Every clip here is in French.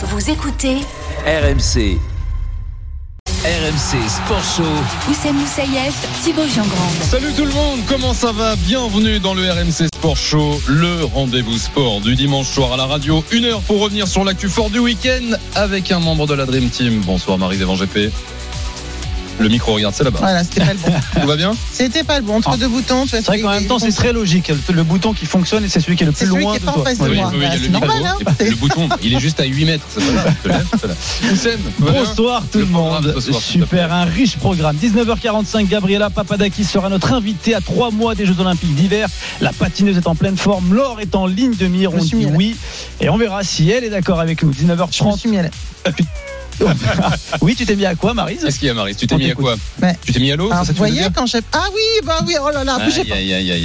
Vous écoutez RMC. RMC Sport Show. Oussem Moussaïef, Thibaut Jean-Grande. Salut tout le monde, comment ça va? Bienvenue dans le RMC Sport Show, le rendez-vous sport du dimanche soir à la radio. Une heure pour revenir sur l'actu fort du week-end avec un membre de la Dream Team. Bonsoir Marie-Zévan GP. Le micro, regarde, c'est là-bas. Voilà, c'était pas le bon. Tout va bien? C'était pas le bon. Entre Ah. deux boutons, tu vois, C'est vrai qu'en même temps, c'est très logique. Le, le bouton qui fonctionne et c'est celui qui est le C'est plus celui loin qui est de toi. Oui, oui, Bah, c'est normal, hein. le bouton, il est juste à 8 mètres. Je je. Oussem, Bonsoir tout le, monde. soir. Super, un riche programme. 19h45, Gabriela Papadakis sera notre invitée à trois mois des Jeux Olympiques d'hiver. La patineuse est en pleine forme, Laure est en ligne de mire. Je On suis dit oui. Et on verra si elle est d'accord avec nous. Je me 19h30. suis mis à la- Oui, tu t'es mis à quoi, Marise Qu'est-ce qu'il y a Marie Tu t'es mis à quoi? Ouais. Tu t'es mis à l'eau ça vous voyez quand j'ai. Ah oui, bah oui, oh là là, bougez pas.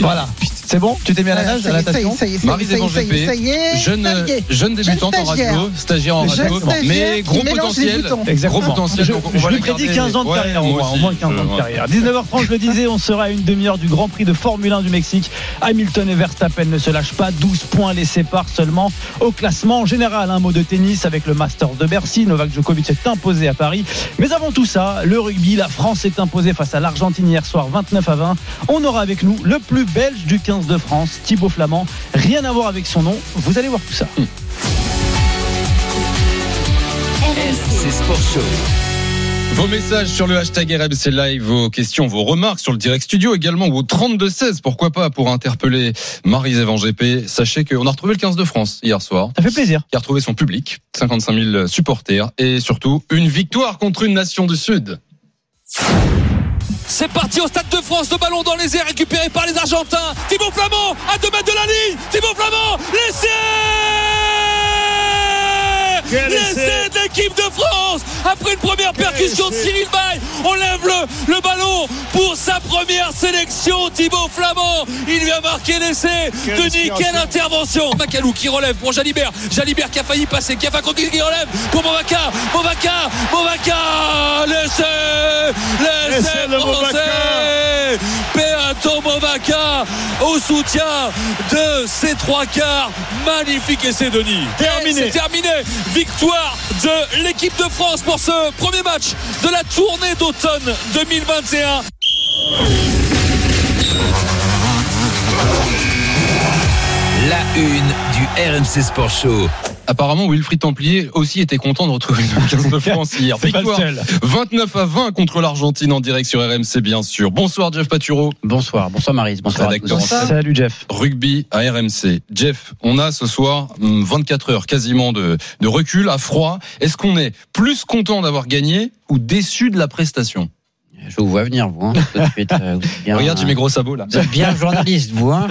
Voilà. C'est bon Tu t'es mis à la nage, à la natation y est, est, GP, jeune, est. jeune débutante en radio, stagiaire en radio, mais gros potentiel. Gros potentiel, Je, lui prédis garder. 15 ans de carrière, au moi moins, au aussi, moins 15 ans de carrière. 19h30, je le disais, on sera à une demi-heure du Grand Prix de Formule 1 du Mexique. Hamilton et Verstappen ne se lâchent pas, 12 points les séparent seulement au classement en général. Un mot de tennis avec le Masters de Bercy. Novak Djokovic s'est imposé à Paris. Mais avant tout ça, le rugby, la France s'est imposée face à l'Argentine hier soir 29 à 20. On aura avec nous le plus belge du 15 de France, Thibaut Flamand. Rien à voir avec son nom, vous allez voir tout ça. RMC Sport Show. Vos messages sur le hashtag RMC Live, vos questions, vos remarques sur le direct studio également, ou au 32-16, pourquoi pas, pour interpeller Marie-Zévan GP. Sachez qu'on a retrouvé le 15 de France hier soir, Ça fait plaisir. qui a retrouvé son public, 55 000 supporters, et surtout une victoire contre une nation du Sud. C'est parti au Stade de France, le ballon dans les airs récupéré par les Argentins. Thibaut Flamand à 2 mètres de la ligne. Thibaut Flamand, l'essai L'essai de l'équipe de France Après une première percussion de Cyril Bay, on lève le, le ballon pour sa première sélection. Thibaut Flamand, il vient marquer l'essai. Denis, quelle intervention Macalou qui relève pour Jalibert. Jalibert qui a failli passer, qui a conquête, qui relève pour Movaca. Movaca, Movaca, l'essai L'essai français Peato Movaca au soutien de ces trois quarts. Magnifique essai, Denis. Terminé. C'est terminé. Victoire de l'équipe de France pour ce premier match de la tournée d'automne 2021. La une du RMC Sport Show. Apparemment, Wilfried Templier aussi était content de retrouver le 15 de France hier. Victoire seul. 29 à 20 contre l'Argentine en direct sur RMC, bien sûr. Bonsoir Jeff Paturo, Bonsoir, bonsoir Marise, bonsoir rédacteur Salut Jeff. rugby à RMC. Jeff, on a ce soir hum, 24 heures quasiment de, de recul à froid. Est-ce qu'on est plus content d'avoir gagné ou déçu de la prestation? Je vous vois venir, vous. Hein, tout de suite, euh, bien, Regarde, j'ai mes gros sabots là. Vous êtes bien journaliste, vous. Hein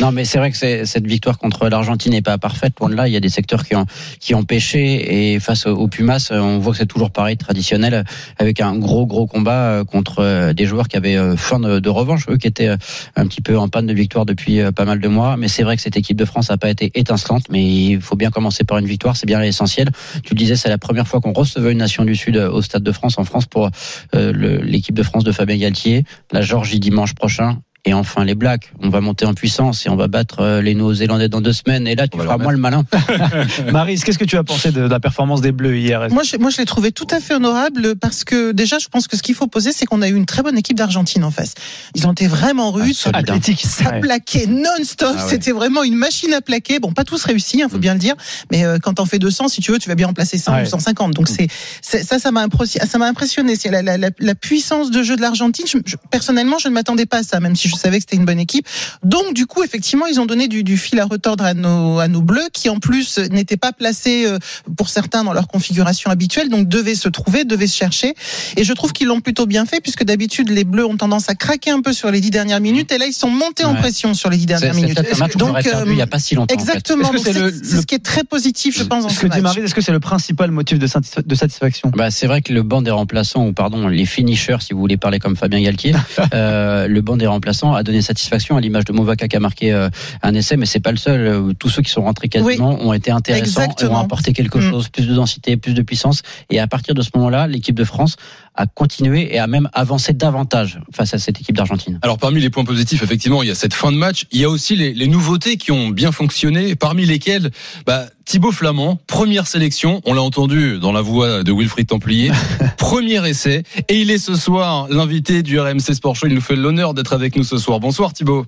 non, mais c'est vrai que cette victoire contre l'Argentine n'est pas parfaite. Loin de là, il y a des secteurs qui ont, qui ont pêché. Et face au Pumas, on voit que c'est toujours pareil, traditionnel, avec un gros, gros combat euh, contre euh, des joueurs qui avaient euh, faim de, de revanche, eux qui étaient euh, un petit peu en panne de victoire depuis euh, pas mal de mois. Mais c'est vrai que cette équipe de France n'a pas été étincelante. Mais il faut bien commencer par une victoire, c'est bien l'essentiel. Tu le disais, c'est la première fois qu'on recevait une nation du Sud au Stade de France, en France, pour euh, l'équipe de France de Fabien Galtier, la Georgie dimanche prochain. Et enfin les Blacks, on va monter en puissance et on va battre euh, les Néo-Zélandais dans deux semaines. Et là, tu feras moins le malin. Marise, qu'est-ce que tu as pensé de, de la performance des Bleus hier? Moi, je, moi, je l'ai trouvé tout à fait honorable parce que déjà, je pense que ce qu'il faut poser, c'est qu'on a eu une très bonne équipe d'Argentine en face. Ils ont été vraiment rudes. Ah, solide, hein. Athlétique. Ça Ouais. plaquait non-stop. Ah ouais. C'était vraiment une machine à plaquer. Bon, pas tous réussis, il faut Mm. bien le dire. Mais euh, quand t'en fais 200, si tu veux, tu vas bien en placer 100 Ouais. ou 150. Donc c'est, c'est- ça, ça m'a impressionné. Ça m'a impressionné. C'est la, la, la, la puissance de jeu de l'Argentine. Je- je- personnellement, je ne m'attendais pas à ça, même si je savais que c'était une bonne équipe. Donc du coup, effectivement, ils ont donné du, du fil à retordre à nos, à nos bleus, qui en plus n'étaient pas placés euh, pour certains dans leur configuration habituelle, donc devaient se trouver, devaient se chercher. Et je trouve qu'ils l'ont plutôt bien fait, puisque d'habitude les bleus ont tendance à craquer un peu sur les dix dernières minutes, et là ils sont montés en pression sur les dix dernières minutes. Donc, euh, il n'y a pas si longtemps. en fait. Exactement. C'est le- ce qui est très positif, je pense, dans Ce ce match. Est-ce que c'est le principal motif de, satisfa- de satisfaction? Bah, c'est vrai que le banc des remplaçants, ou pardon, les finishers, si vous voulez parler comme Fabien Galtier, euh, le banc des remplaçants a donné satisfaction à l'image de Movaca qui a marqué euh, un essai, mais c'est pas le seul. Euh, Tous ceux qui sont rentrés quasiment ont été intéressants, et ont apporté quelque Mm. chose, plus de densité, plus de puissance. Et à partir de ce moment-là, l'équipe de France à continuer et à même avancer davantage face à cette équipe d'Argentine. Alors parmi les points positifs, effectivement, il y a cette fin de match. Il y a aussi les, les nouveautés qui ont bien fonctionné, parmi lesquelles bah, Thibaut Flamand, première sélection, on l'a entendu dans la voix de Wilfried Templier, premier essai, et il est ce soir l'invité du RMC Sport Show. Il nous fait l'honneur d'être avec nous ce soir. Bonsoir Thibaut.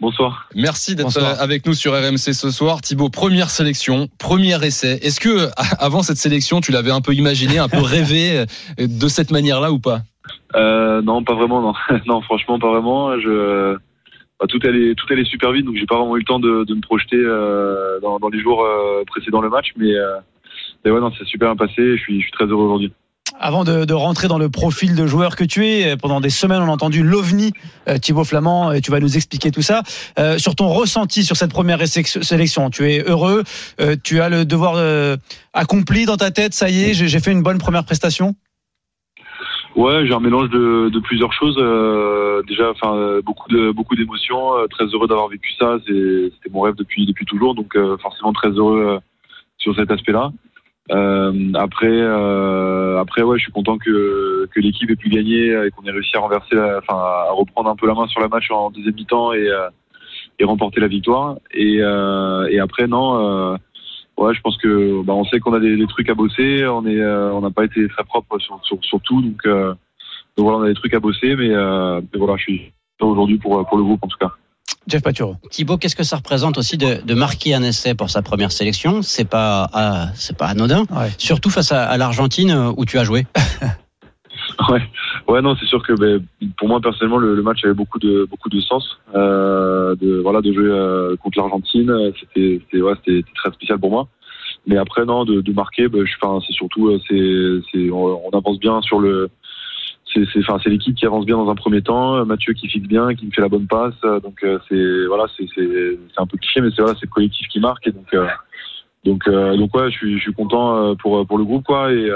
Bonsoir. Merci d'être avec nous sur RMC ce soir. Thibaut, première sélection, premier essai. Est-ce que avant cette sélection, tu l'avais un peu imaginé, un peu rêvé euh, de cette manière-là ou pas? Euh, non, pas vraiment, non. non, franchement, pas vraiment. Je, bah, tout allait, tout allait super vite, donc j'ai pas vraiment eu le temps de, de me projeter euh, dans, dans les jours euh, précédant le match, mais, euh, mais ouais, non, c'est super bien passé. Je suis, je suis très heureux aujourd'hui. Avant de, de rentrer dans le profil de joueur que tu es, pendant des semaines, on a entendu l'OVNI, euh, Thibaut Flamand, et tu vas nous expliquer tout ça. Euh, sur ton ressenti sur cette première sé- sélection, tu es heureux, euh, tu as le devoir euh, accompli dans ta tête, ça y est, j'ai fait une bonne première prestation? Ouais, j'ai un mélange de, de plusieurs choses. Euh, déjà, enfin, euh, beaucoup de beaucoup d'émotions. euh, très heureux d'avoir vécu ça. C'était mon rêve depuis depuis toujours, donc euh, forcément très heureux euh, sur cet aspect-là. Euh, après, après, ouais, je suis content que que l'équipe ait pu gagner et qu'on ait réussi à renverser, enfin, à reprendre un peu la main sur la match en deuxième mi-temps et et remporter la victoire. Et et après, non. Ouais, je pense que bah, on sait qu'on a des, des trucs à bosser. On est, euh, on n'a pas été très propre sur, sur, sur tout, donc, euh, donc voilà, on a des trucs à bosser, mais, euh, mais voilà, je suis aujourd'hui pour pour le groupe en tout cas. Jeff Paturo. Thibaut, qu'est-ce que ça représente aussi de, de marquer un essai pour sa première sélection? C'est pas, ah, c'est pas anodin. Ouais. Surtout face à, à l'Argentine où tu as joué. Ouais, ouais, non, c'est sûr que ben, pour moi personnellement, le, le match avait beaucoup de beaucoup de sens. Euh, de voilà, de jouer euh, contre l'Argentine, euh, c'était ouais, c'était très spécial pour moi. Mais après, non, de, de marquer, ben, je, c'est surtout, euh, c'est c'est on, on avance bien sur le. C'est enfin, c'est l'équipe qui avance bien dans un premier temps. euh, Mathieu qui fixe bien, qui me fait la bonne passe. Donc euh, c'est voilà, c'est c'est un peu cliché, mais c'est voilà, c'est le collectif qui marque et donc. donc, donc ouais, je suis, je suis content pour pour le groupe quoi et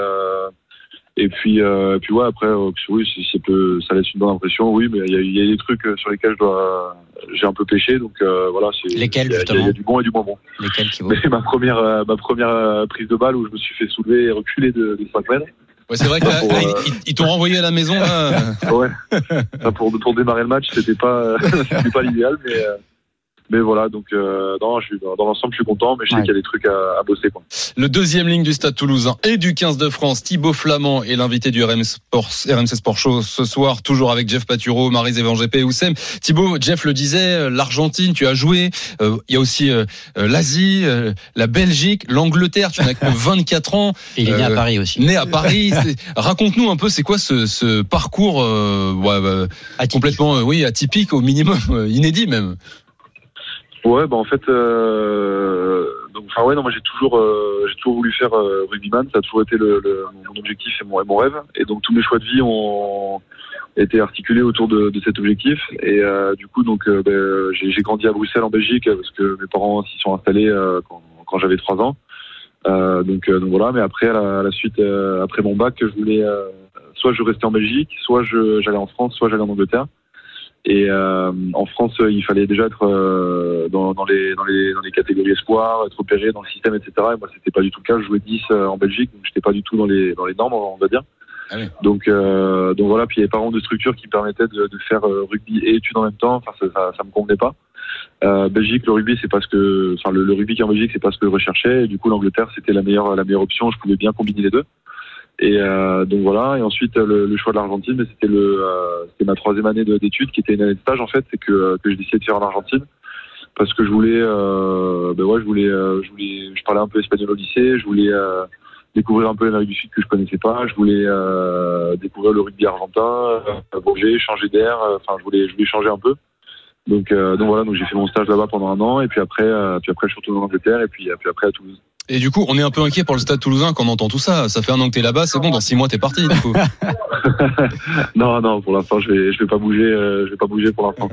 et puis, euh, puis ouais, après, euh, oui, si ça peut, ça laisse une bonne impression, oui, mais il y a, il y a des trucs euh, sur lesquels je dois, j'ai un peu pêché, donc euh, voilà, c'est. Lesquels, il y a- Il y, justement a du bon et du moins bon. Lesquels qui vont Mais ma première, euh, ma première euh, prise de balle où je me suis fait soulever et reculer de, de 5 mètres. Ouais, c'est vrai euh, ils, ils t'ont renvoyé à la maison. Là. Ouais. Pour pour démarrer le match, c'était pas, c'était pas l'idéal, mais. Mais voilà, donc euh, non, je suis dans, dans l'ensemble, je suis content, mais je sais Ouais. qu'il y a des trucs à, à bosser. Quoi. Le deuxième ligne du Stade Toulousain et du 15 de France, Thibaut Flamand est l'invité du RMC Sport, RMC Sport Show ce soir, toujours avec Jeff Paturo, Marie Evangépé et Oussem. Thibaut, Jeff le disait, euh, l'Argentine, tu as joué. Euh, Il y a aussi euh, euh, l'Asie, euh, la Belgique, l'Angleterre. Tu n'as que 24 ans, Il est né à Paris aussi. né à Paris. Raconte-nous un peu, c'est quoi ce, ce parcours euh, ouais, bah, Atypique. complètement, euh, oui, atypique au minimum, euh, inédit même. Ouais, bah en fait, euh, donc, enfin ouais, non, moi j'ai toujours, euh, j'ai toujours voulu faire euh, rugbyman. Ça a toujours été le, mon objectif et mon, et mon rêve. Et donc tous mes choix de vie ont été articulés autour de, de cet objectif. Et euh, du coup, donc ben, j'ai grandi à Bruxelles en Belgique parce que mes parents s'y sont installés quand, quand j'avais trois ans. Donc, donc voilà. Mais après, à la, suite, après mon bac, je voulais soit je restais en Belgique, soit j'allais en France, soit j'allais en Angleterre. Et en France, il fallait déjà être dans, les, dans, les, dans les catégories espoirs, être opéré dans le système, etc. Et moi, c'était pas du tout le cas. Je jouais 10 euh, en Belgique, donc j'étais pas du tout dans les, dans les normes, on va dire. Ah oui. Donc, euh, donc voilà. Puis il y avait pas vraiment de structure qui me permettait de, de faire euh, rugby et études en même temps. Enfin, ça, ça, ça me convenait pas. Euh, Belgique, le rugby, c'est parce que, enfin, le, le rugby qui est en Belgique, c'est pas ce que je recherchais. Et du coup, l'Angleterre, c'était la meilleure, la meilleure option. Je pouvais bien combiner les deux. Et euh, donc voilà. Et ensuite, le, le choix de l'Argentine, c'était le, euh, c'était ma troisième année de- d'études, qui était une année de stage en fait, c'est que que j'ai décidé de faire en Argentine parce que je voulais, euh, ben ouais, je voulais, euh, je voulais, je parlais un peu espagnol au lycée, je voulais euh, découvrir un peu l'Amérique du Sud que je connaissais pas, je voulais euh, découvrir le rugby argentin, euh, bouger, changer d'air, euh, enfin, je voulais, je voulais changer un peu. Donc, euh, donc voilà, donc j'ai fait mon stage là-bas pendant un an, et puis après, euh, puis après, je suis retourné en Angleterre, et puis, puis après à Toulouse. Et du coup, on est un peu inquiet pour le Stade Toulousain quand on entend tout ça. Ça fait un an que t'es là-bas, c'est bon. Dans six mois, t'es parti. Du coup. non, non, pour l'instant, je vais, je vais pas bouger, euh, je vais pas bouger pour l'instant.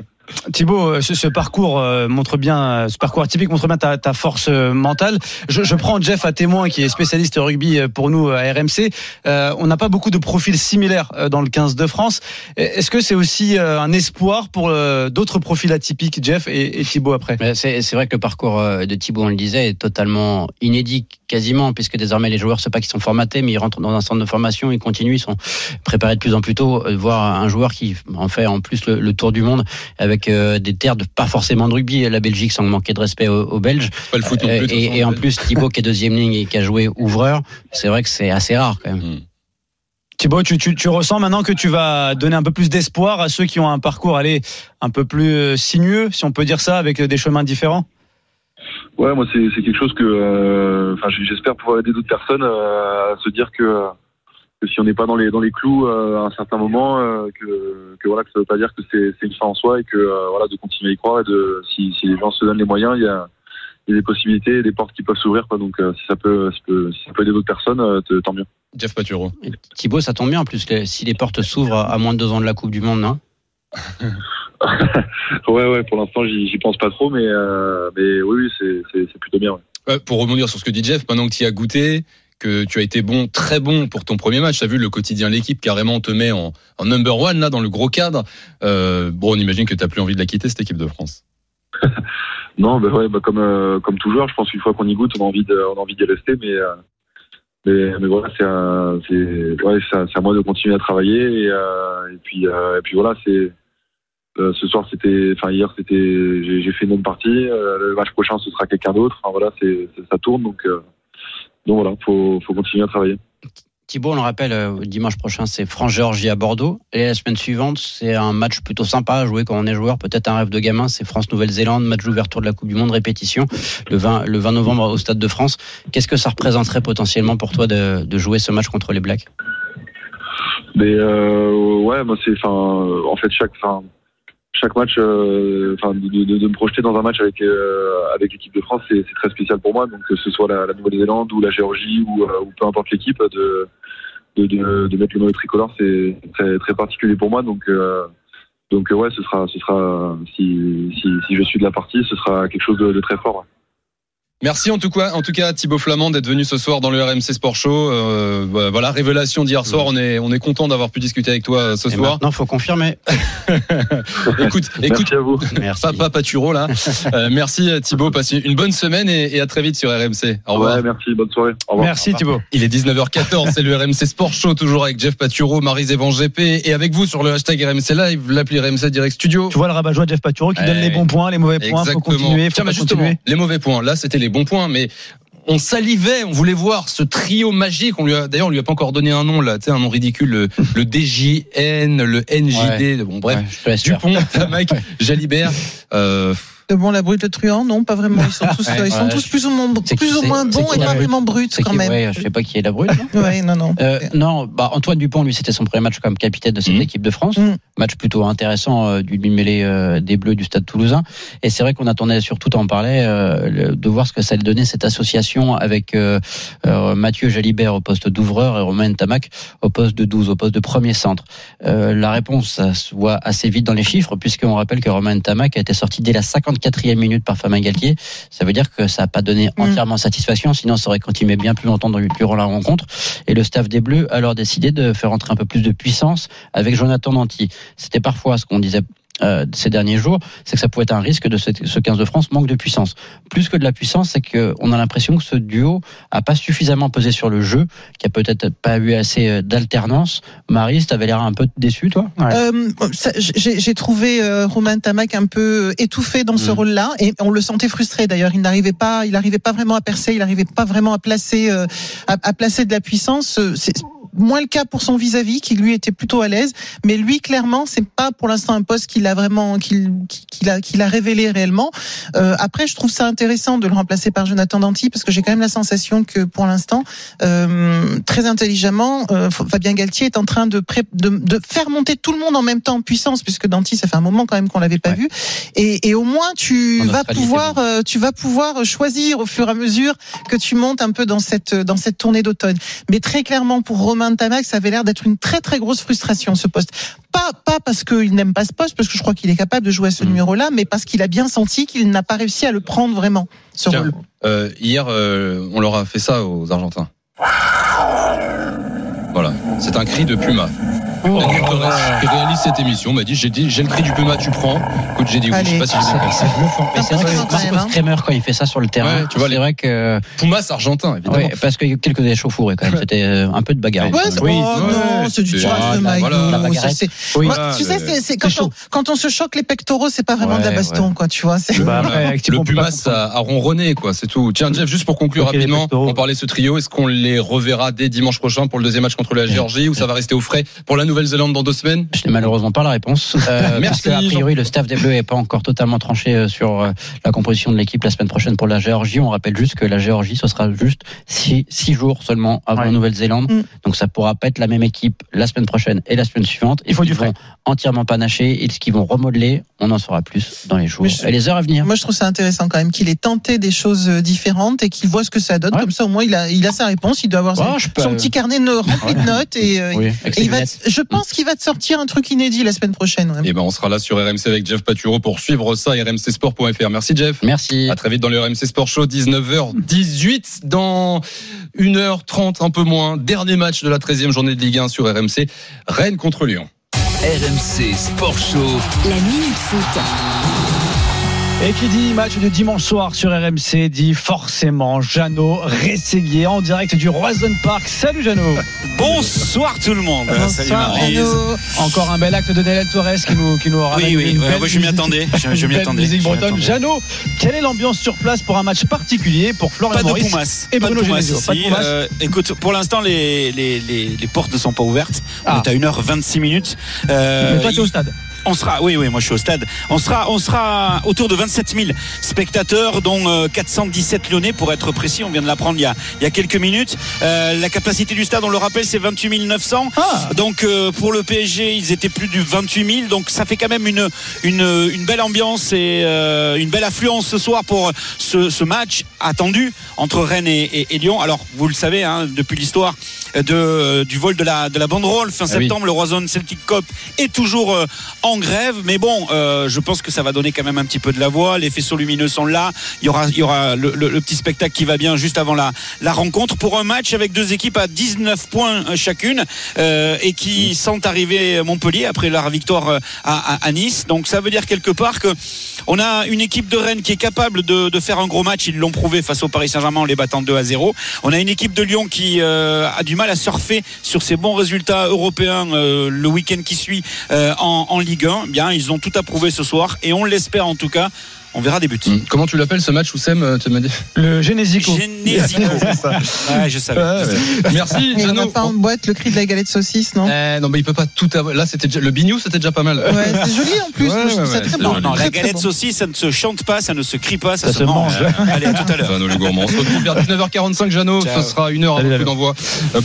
Thibaut, euh, ce, ce parcours euh, montre bien, ce parcours atypique montre bien ta, ta force euh, mentale. Je, je, prends Jeff à témoin, qui est spécialiste rugby euh, pour nous à RMC. Euh, on n'a pas beaucoup de profils similaires dans le 15 de France. Est-ce que c'est aussi un espoir pour d'autres profils atypiques, Jeff et, et Thibaut après? C'est vrai que le parcours de Thibaut, on le disait, est totalement inédit quasiment, puisque désormais les joueurs, c'est pas qu'ils sont formatés, mais ils rentrent dans un centre de formation, ils continuent, ils sont préparés de plus en plus tôt. Voir un joueur qui en fait en plus le, le tour du monde avec euh, des terres de pas forcément de rugby. La Belgique sans manquer de respect aux, aux Belges. Pas le foot non plus, Euh, et, et en plus Thibaut qui est deuxième ligne et qui a joué ouvreur, c'est vrai que c'est assez rare quand même. Hmm. Thibaut, tu, tu, tu ressens maintenant que tu vas donner un peu plus d'espoir à ceux qui ont un parcours allez, un peu plus euh, sinueux, si on peut dire ça, avec des chemins différents? Ouais, moi c'est quelque chose que, euh, j'espère pouvoir aider d'autres personnes euh, à se dire que, que si on n'est pas dans les dans les clous euh, à un certain moment, euh, que, que voilà, que ça veut pas dire que c'est c'est une fin en soi et que euh, voilà, de continuer à y croire et de si, si les gens se donnent les moyens, il y a, il y a des possibilités, des portes qui peuvent s'ouvrir. Quoi. Donc euh, si ça peut, si, peut, si ça peut aider d'autres personnes, euh, tant mieux. Jeff Paturo. Thibaut, ça tombe bien en plus que si les portes s'ouvrent à moins de deux ans de la Coupe du Monde, non? Ouais, ouais. Pour l'instant, j'y j'y pense pas trop, mais euh, mais oui, oui, c'est c'est c'est plutôt bien. Ouais. Euh, pour rebondir sur ce que dit Jeff, maintenant que tu y as goûté, que tu as été bon, très bon pour ton premier match, tu as vu le quotidien l'équipe carrément te met en, en number one là dans le gros cadre. Euh, bon, on imagine que tu plus envie de la quitter cette équipe de France. Non, bah ouais, bah comme euh, comme tout joueur, je pense qu'une fois qu'on y goûte, on a envie de, on a envie d'y rester, mais euh, mais, voilà, c'est c'est ouais, à, moi de continuer à travailler et, euh, puis et puis voilà, c'est ce soir c'était, enfin hier c'était, j'ai fait une bonne partie. le match prochain ce sera quelqu'un d'autre. Enfin voilà, c'est ça tourne donc donc voilà, faut faut continuer à travailler. Thibaut, on le rappelle, euh, dimanche prochain, c'est France-Géorgie à Bordeaux. Et la semaine suivante, c'est un match plutôt sympa à jouer quand on est joueur. Peut-être un rêve de gamin, c'est France-Nouvelle-Zélande, match d'ouverture de la Coupe du Monde, répétition, le 20, le 20 novembre au Stade de France. Qu'est-ce que ça représenterait potentiellement pour toi de, de jouer ce match contre les Blacks? Mais euh, ouais, moi c'est, enfin, en fait chaque, enfin, chaque match, euh, enfin, de, de, de me projeter dans un match avec euh, avec l'équipe de France, c'est très spécial pour moi. Donc que ce soit la, la Nouvelle-Zélande ou la Géorgie ou, euh, ou peu importe l'équipe, de de, de mettre le maillot tricolore, c'est très très particulier pour moi. Donc euh, donc ouais, ce sera ce sera si si si je suis de la partie, ce sera quelque chose de, très fort. Merci en tout cas, en tout cas Thibaut Flamand d'être venu ce soir dans le RMC Sport Show. Euh, voilà, révélation d'hier soir. On est, on est content d'avoir pu discuter avec toi euh, ce Et soir. maintenant, faut confirmer. écoute, écoute, Merci à vous. Merci. papa Paturo là. Euh, merci Thibaut, passez une bonne semaine et, et à très vite sur RMC. Au revoir. Ouais, merci, bonne soirée. Au revoir. Merci Thibaut. Il est 19h14, c'est le RMC Sport Show, toujours avec Jeff Paturo, Marie Zévan GP et avec vous sur le hashtag RMC Live, l'appli RMC Direct Studio. Tu vois le rabat-joie de Jeff Paturo qui Ouais. donne les bons points, les mauvais points, faut continuer, faut Tiens, pas bah, justement, continuer. les mauvais points. Là, c'était les bons points, mais on salivait, on voulait voir ce trio magique. On lui a, d'ailleurs, on lui a pas encore donné un nom là, tu sais, un nom ridicule, le, le DJN, le NJD. Bon, bref. Ouais. Dupont, Tamac, Jalibert. Euh, De bon, la brute, le truand, non, pas vraiment. Ils sont tous, Ouais, ils sont ouais, tous plus ou moins, plus ou moins bons et pas vraiment bruts quand même. ouais, je sais pas qui est la brute. non Ouais, non, non. Euh, non, bah Antoine Dupont, lui, c'était son premier match comme capitaine de cette Mhm. équipe de France. Mhm. Match plutôt intéressant euh, du mêlé euh, des Bleus du Stade Toulousain. Et c'est vrai qu'on attendait surtout en parler euh, le- de voir ce que ça allait donner cette association avec euh, euh, Mathieu Jalibert au poste d'ouvreur et Romain Tamac au poste de 12, au poste de premier centre. Euh, la réponse ça se voit assez vite dans les chiffres puisqu'on rappelle que Romain Tamac a été sorti dès la 54e minute par Fabien Galtier. Ça veut dire que ça n'a pas donné Mhm. entièrement satisfaction, sinon ça aurait continué bien plus longtemps dans- durant la rencontre. Et le staff des Bleus a alors décidé de faire entrer un peu plus de puissance avec Jonathan Danty. C'était parfois ce qu'on disait euh, ces derniers jours, c'est que ça pouvait être un risque de cette- ce 15 de France manque de puissance. Plus que de la puissance, c'est que on a l'impression que ce duo a pas suffisamment pesé sur le jeu, qu'il n'y a peut-être pas eu assez euh, d'alternance. Marie, tu avais l'air un peu déçu, toi? Euh, ça, j'ai j'ai trouvé euh, Romain Tamac un peu étouffé dans ce Mm. rôle-là et on le sentait frustré d'ailleurs. Il n'arrivait pas, il n'arrivait pas vraiment à percer, il n'arrivait pas vraiment à placer, euh, à, à placer de la puissance. Euh, C'est moins le cas pour son vis-à-vis qui lui était plutôt à l'aise, mais lui clairement c'est pas pour l'instant un poste qu'il a vraiment, qu'il a, qu'il a révélé réellement. Euh, après, je trouve ça intéressant de le remplacer par Jonathan Danty parce que j'ai quand même la sensation que pour l'instant, euh, très intelligemment, euh, Fabien Galtier est en train de, pré- de, de faire monter tout le monde en même temps en puissance, puisque Danty, ça fait un moment quand même qu'on l'avait pas Ouais. vu. Et, et au moins, tu En vas Australie, pouvoir, tu vas pouvoir choisir au fur et à mesure que tu montes un peu dans cette dans cette tournée d'automne. Mais très clairement, pour Romain Tamac, ça avait l'air d'être une très très grosse frustration ce poste. Pas pas parce qu'il n'aime pas ce poste, parce que je crois qu'il est capable de jouer à ce Mm. numéro-là, mais parce qu'il a bien senti qu'il n'a pas réussi à le prendre vraiment ce Tiens, rôle. euh, hier, euh, on leur a fait ça aux Argentins. Voilà, c'est un cri de Puma. Oh, Torres, qui réalise cette émission, m'a dit j'ai dit j'ai le cri du Puma, tu prends. Écoute, j'ai dit oui, je sais pas si bien compris. Mais c'est vrai que quand c'est il fait ça sur le terrain. Ouais, tu vois, c'est les- vrai que Pumas argentin, évidemment. ouais, parce qu'il y a eu quelques échauffourées quand même. C'était euh, un peu de bagarre. Ouais, c'est- Oui. oh non, c'est du c'est- tirage ah, de maillot. ça, c'est- tu sais, c'est- c'est c'est quand, on, quand on se choque les pectoraux, c'est pas vraiment de la baston, quoi. Tu vois. c'est- Bah, Le pas Pumas a, ronronné, quoi, c'est tout. Tiens, Jeff, juste pour conclure rapidement, on parlait de ce trio. Est-ce qu'on les reverra dès dimanche prochain pour le deuxième match contre la Géorgie ou ça va rester au frais pour la Nouvelle-Zélande dans deux semaines? Je n'ai malheureusement pas la réponse. Euh, Merci, Parce que, a priori, le staff des Bleus n'est pas encore totalement tranché euh, sur euh, la composition de l'équipe la semaine prochaine pour la Géorgie. On rappelle juste que la Géorgie, ce sera juste six, six jours seulement avant Ouais. la Nouvelle-Zélande. Mm. Donc ça pourra pas être la même équipe la semaine prochaine et la semaine suivante. Il faut Ils du frais. entièrement panacher et ce qu'ils vont remodeler, on en saura plus dans les jours je- et les heures à venir. Moi, je trouve ça intéressant quand même qu'il ait tenté des choses différentes et qu'il voit ce que ça donne. Ouais. Comme ça, au moins, il a, il a sa réponse. Il doit avoir Ouais, son, je peux- son petit carnet de rempli de notes et, euh, Oui, et il va, je pense qu'il va te sortir un truc inédit la semaine prochaine. ouais. Et ben, on sera là sur RMC avec Jeff Paturo pour suivre ça, rmcsport.fr. Merci, Jeff. Merci. À très vite dans le RMC Sport Show, 19h18 dans 1h30, un peu moins. Dernier match de la 13e journée de Ligue 1 sur RMC. Rennes contre Lyon. RMC Sport Show. La minute foot. Et qui dit match de dimanche soir sur RMC dit forcément Jeannot Rességuier en direct du Roison Park. Salut Jeannot Bonsoir tout le monde. Salut Bonsoir, Maryse. Renaud. Encore un bel acte de Daniel Torres qui nous, qui nous ramène Oui, oui, une ouais, belle moi, je m'y attendais. Je, m'y attendais. musique je m'y bretonne. attendais. Jeannot, quelle est l'ambiance sur place pour un match particulier pour Florian Pas de Maurice Pumas. et Pas de Bruno Pumas. Pas de. Pumas? Euh, écoute, pour l'instant, les, les, les, les portes ne sont pas ouvertes. Ah. On est à 1h26 minutes. Euh, Mais toi, tu es au stade. On sera, oui, oui, moi je suis au stade. On sera, on sera autour de 27 000 spectateurs, dont euh, 417 Lyonnais pour être précis. On vient de l'apprendre il y a, il y a quelques minutes. Euh, la capacité du stade, on le rappelle, c'est 28 900. Ah. Donc euh, pour le PSG, ils étaient plus du 28 000. Donc ça fait quand même une une, une belle ambiance et euh, une belle affluence ce soir pour ce, ce match attendu entre Rennes et, et- et Lyon. Alors vous le savez, hein, depuis l'histoire de du vol de la de la banderole fin Ah oui. septembre, le Roison Celtic Cup est toujours euh, en grève. Mais bon, euh, je pense que ça va donner quand même un petit peu de la voix. Les faisceaux lumineux sont là. Il y aura il y aura le, le- le petit spectacle qui va bien juste avant la la rencontre pour un match avec deux équipes à 19 points chacune euh, et qui sont arrivées Montpellier après leur victoire à, à- à Nice. Donc ça veut dire quelque part que on a une équipe de Rennes qui est capable de, de faire un gros match. Ils l'ont prouvé face au Paris Saint-Germain en les battant 2 à 0. On a une équipe de Lyon qui euh, a du mal à surfer sur ses bons résultats européens euh, le week-end qui suit euh, en, en Ligue 1. Bien, ils ont tout à prouver ce soir et on l'espère en tout cas. On verra des buts. Hum, Comment tu l'appelles ce match, Oussem Tu m'as dit Le Genésico. Genésico. Ouais, je savais. Ouais, ouais. Merci, Et on n'a Jeannot. pas en boîte le cri de la galette saucisse, non Eh, non, mais il peut pas tout avoir. Là, c'était déjà... le bignou, c'était déjà pas mal. Ouais, c'est joli en plus. Ouais, je trouve ouais, ça ouais, très bon. Non, non, Très, la très galette bon. saucisse, ça ne se chante pas, ça ne se crie pas, ça, Ça se, se mange. mange. Allez, à tout à l'heure. Jeannot le gourmand. On se retrouve vers 19h45, Jeannot. Ce sera une heure avant coup d'envoi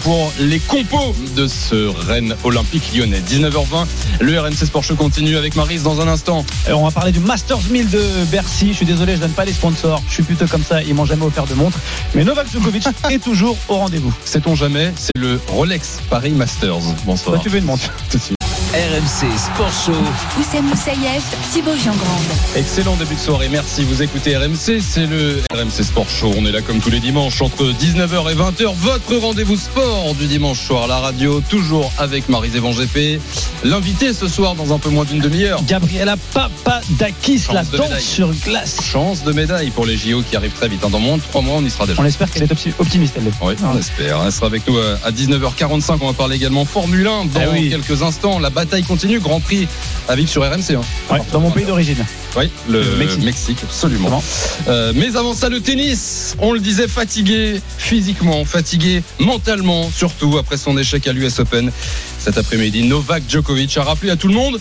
pour les compos de ce Rennes Olympique lyonnais. 19h20, le RMC Sport Show continue avec Marise dans un instant. Et on va parler du Masters 1000 de Bercy. Je suis désolé, je donne pas les sponsors. Je suis plutôt comme ça. Ils m'ont jamais offert de montre. Mais Novak Djokovic est toujours au rendez-vous. Sait-on jamais C'est le Rolex Paris Masters. Bonsoir. Toi, tu veux une montre Tout de suite. RMC Sport Show. Oussem Moussaïef, Thibaut Giangrande. Excellent début de soirée, merci. Vous écoutez RMC, c'est le RMC Sport Show. On est là comme tous les dimanches entre 19h et 20h. Votre rendez-vous sport du dimanche soir à la radio, toujours avec Marie Zévan GP. L'invité ce soir dans un peu moins d'une demi-heure. Gabriela Papadakis, Chance la danse médaille. sur glace. Chance de médaille pour les JO qui arrivent très vite. hein. Dans moins de 3 mois, on y sera déjà. On espère qu'elle est opti- optimiste, elle. Oui, on espère. Elle sera avec nous euh, à 19h45. On va parler également Formule 1 dans oui. quelques instants. La bataille continue. Grand Prix à vivre sur RMC. hein. Ouais, dans mon pays d'origine. Oui, le, Le Mexique. Mexique. absolument. Euh, mais avant ça, le tennis. On le disait, fatigué physiquement, fatigué mentalement, surtout après son échec à l'US Open cet après-midi. Novak Djokovic a rappelé à tout le monde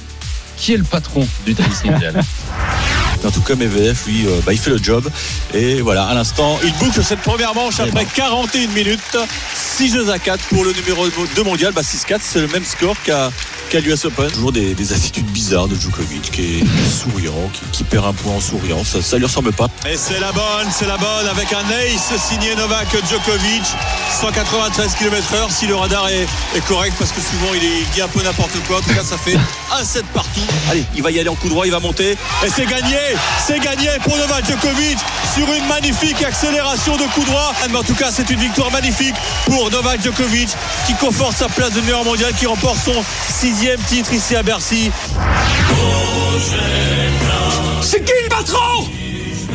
qui est le patron du tennis mondial. En tout cas, Medvedev, lui, euh, bah, il fait le job. Et voilà, à l'instant, il boucle cette première manche après 41 minutes. 6 jeux à 4 pour le numéro 2 mondial. Bah, 6-4, c'est le même score qu'à qu'à l'US Open. Toujours des, des attitudes bizarres de Djokovic qui est souriant, qui, qui perd un point en souriant. Ça, ça lui ressemble pas. Et c'est la bonne, c'est la bonne avec un ace signé Novak Djokovic. 193 km/h si le radar est, est correct parce que souvent il, est, il dit un peu n'importe quoi. En tout cas, ça fait un set partout. Allez, il va y aller en coup droit, il va monter. Et c'est gagné, c'est gagné pour Novak Djokovic sur une magnifique accélération de coup droit. Mais en tout cas, c'est une victoire magnifique pour Novak Djokovic qui conforte sa place de meilleur mondial, qui remporte son sixième titre ici à Bercy. C'est qui le patron?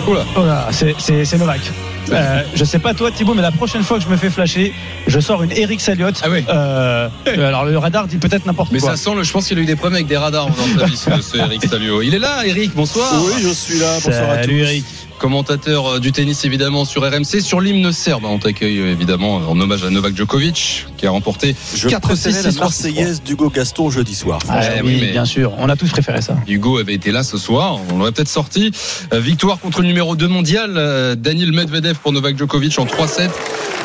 Oula. Oh là, c'est- c'est c'est Novak. Euh, je sais pas toi Thibaut mais la prochaine fois que je me fais flasher je sors une Eric Saliot Ah oui. Euh, euh, alors le radar dit peut-être n'importe Mais quoi ça sent le. Je pense qu'il a eu des problèmes avec des radars dans sa vie, ce, ce Eric Salio. Il est là, Eric. Bonsoir. Oui, je suis là. Bonsoir à tous. Salut Eric Commentateur euh, du tennis évidemment sur RMC, sur l'hymne serbe. On t'accueille euh, évidemment en hommage à Novak Djokovic qui a remporté Je 4 préférais 6 la 6 Marseillaise d'Hugo Gaston jeudi soir. Ah, oui, oui, mais- bien sûr on a tous préféré ça Hugo avait été là ce soir, on l'aurait peut-être sorti. Euh, victoire contre le numéro 2 mondial, euh, Daniel Medvedev pour Novak Djokovic en 3-7.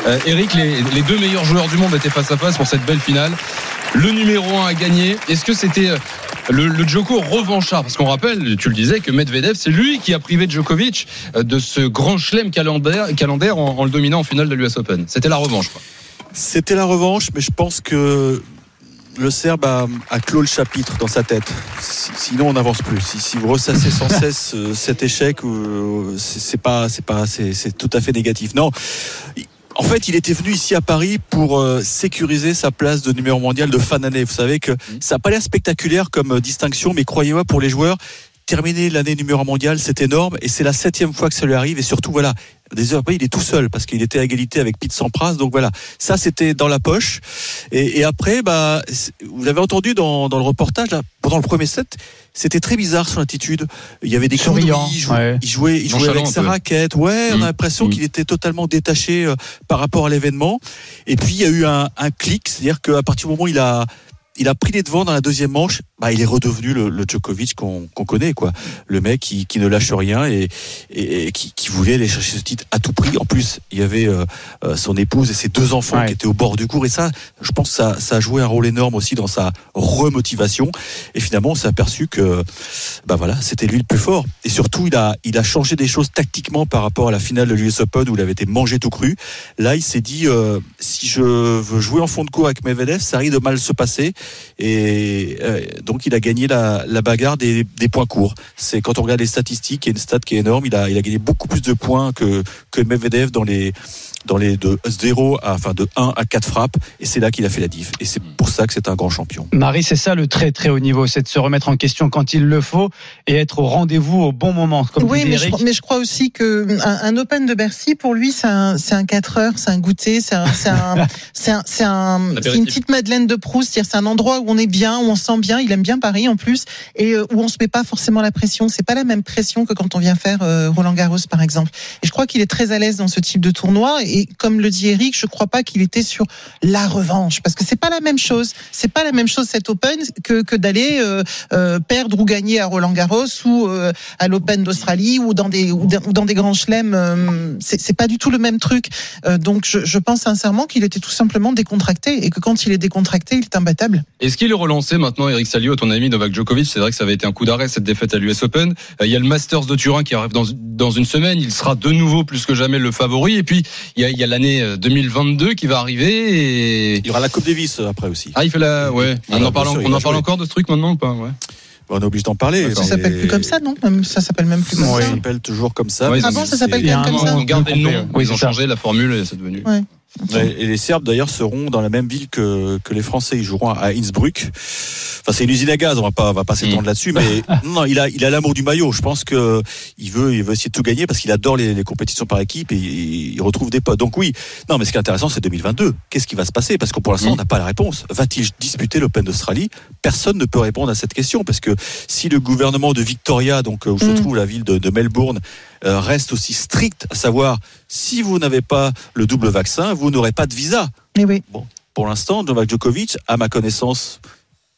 Euh, Eric, les, les deux meilleurs joueurs du monde étaient face à face pour cette belle finale. Le numéro 1 a gagné. Est-ce que c'était euh, le, le Djoko revanchard? Parce qu'on rappelle, tu le disais, que Medvedev, c'est lui qui a privé Djokovic euh, de ce grand chelem calendaire, calendaire en, en le dominant en finale de l'US Open. C'était la revanche. C'était la revanche, mais je pense que le Serbe a, a clos le chapitre dans sa tête. Si- Sinon, on n'avance plus. Si, si vous ressassez sans cesse euh, cet échec, c'est pas, c'est pas, c'est tout à fait négatif. Non. En fait, il était venu ici à Paris pour euh, sécuriser sa place de numéro mondial de fin d'année. Vous savez que ça n'a pas l'air spectaculaire comme euh, distinction, mais croyez-moi, pour les joueurs, terminer l'année numéro mondial, c'est énorme et c'est la septième fois que ça lui arrive. Et surtout, voilà, des heures après, il est tout seul parce qu'il était à égalité avec Pete Sampras. Donc voilà, ça c'était dans la poche. Et, et après, bah, vous l'avez entendu dans, dans le reportage, là, pendant le premier set, c'était très bizarre son attitude. Il y avait des coups il jouait, ouais. il jouait, il jouait Nonchalant avec sa raquette. Ouais, on Mm. a l'impression Mm. qu'il était totalement détaché euh, par rapport à l'événement. Et puis il y a eu un, un clic, c'est-à-dire qu'à partir du moment où il a il a pris les devants dans la deuxième manche, bah, il est redevenu le, le Djokovic qu'on qu'on connaît, quoi. Le mec qui, qui ne lâche rien et, et, et qui, qui voulait aller chercher ce titre à tout prix. En plus, il y avait euh, euh, son épouse et ses deux enfants Ouais. qui étaient au bord du cours. Et ça, je pense que ça, ça a joué un rôle énorme aussi dans sa remotivation. Et finalement, on s'est aperçu que, bah voilà, c'était lui le plus fort. Et surtout, il a, il a changé des choses tactiquement par rapport à la finale de l'US Open où il avait été mangé tout cru. Là, il s'est dit, euh, si je veux jouer en fond de cours avec Medvedev, ça risque de mal se passer. Et euh, donc, il a gagné la, bagarre des, points courts. C'est quand on regarde les statistiques, il y a une stat qui est énorme. Il a, il a gagné beaucoup plus de points que, que Medvedev dans les, dans les de 0 à, enfin, de 1 à 4 frappes. Et c'est là qu'il a fait la diff. Et c'est pour ça que c'est un grand champion. Marie c'est ça le très très haut niveau c'est de se remettre en question quand il le faut et être au rendez-vous au bon moment comme Oui, mais je, Eric. mais je crois aussi que un, un Open de Bercy, pour lui, c'est un, c'est un 4 heures, c'est un goûter, c'est un, c'est un, c'est un, une petite Madeleine de Proust. C'est un endroit où on est bien, où on se sent bien. Il aime bien Paris en plus, et euh, où on se met pas forcément la pression. C'est pas la même pression que quand on vient faire euh, Roland Garros, par exemple. Et je crois qu'il est très à l'aise dans ce type de tournoi. Et comme le dit Eric, je crois pas qu'il était sur la revanche, parce que c'est pas la même chose. C'est pas la même chose cet Open que, que d'aller euh, euh, perdre ou gagner à Roland Garros ou euh, à l'Open d'Australie ou dans des ou dans, des grands chelems. euh, c'est pas du tout le même truc. Euh, donc je, je pense sincèrement qu'il était tout simplement décontracté et que quand il est décontracté, il est imbattable. Est-ce qu'il est relancé maintenant, Eric Salio, ton ami Novak Djokovic? C'est vrai que ça avait été un coup d'arrêt cette défaite à l'US Open. Euh, Il y a le Masters de Turin qui arrive dans, dans une semaine. Il sera de nouveau plus que jamais le favori. Et puis il y a, il y a l'année euh, 2022 qui va arriver. Et... Il y aura la Coupe Davis euh, après aussi. Ah, il fait la. Ouais. On en parle, on en parle encore de ce truc maintenant ou pas ouais. On est obligé d'en parler. Ça s'appelle plus comme ça, non? Même Ça s'appelle même plus comme Ça? ça. s'appelle toujours comme ça. Ah bon, ça s'appelle comme ça Ils ont gardé le nom. Oui, ils ont c'est ça. changé la formule et c'est devenu. Et les Serbes d'ailleurs seront dans la même ville que, que les Français. Ils joueront à Innsbruck. Enfin, c'est une usine à gaz. On va pas, on va pas s'étendre Mm. là-dessus, mais non, il a, il a l'amour du maillot. Je pense que il veut, il veut essayer de tout gagner parce qu'il adore les, les compétitions par équipe et il, retrouve des potes. Donc oui, non, mais ce qui est intéressant, c'est 2022. Qu'est-ce qui va se passer? Parce que pour l'instant, Mm. on n'a pas la réponse. Va-t-il disputer l'Open d'Australie? Personne ne peut répondre à cette question parce que si le gouvernement de Victoria, donc euh, où se Mm. trouve la ville de, de Melbourne, reste aussi strict, à savoir si vous n'avez pas le double vaccin, vous n'aurez pas de visa. Mais oui. Pour l'instant, Novak Djokovic, à ma connaissance,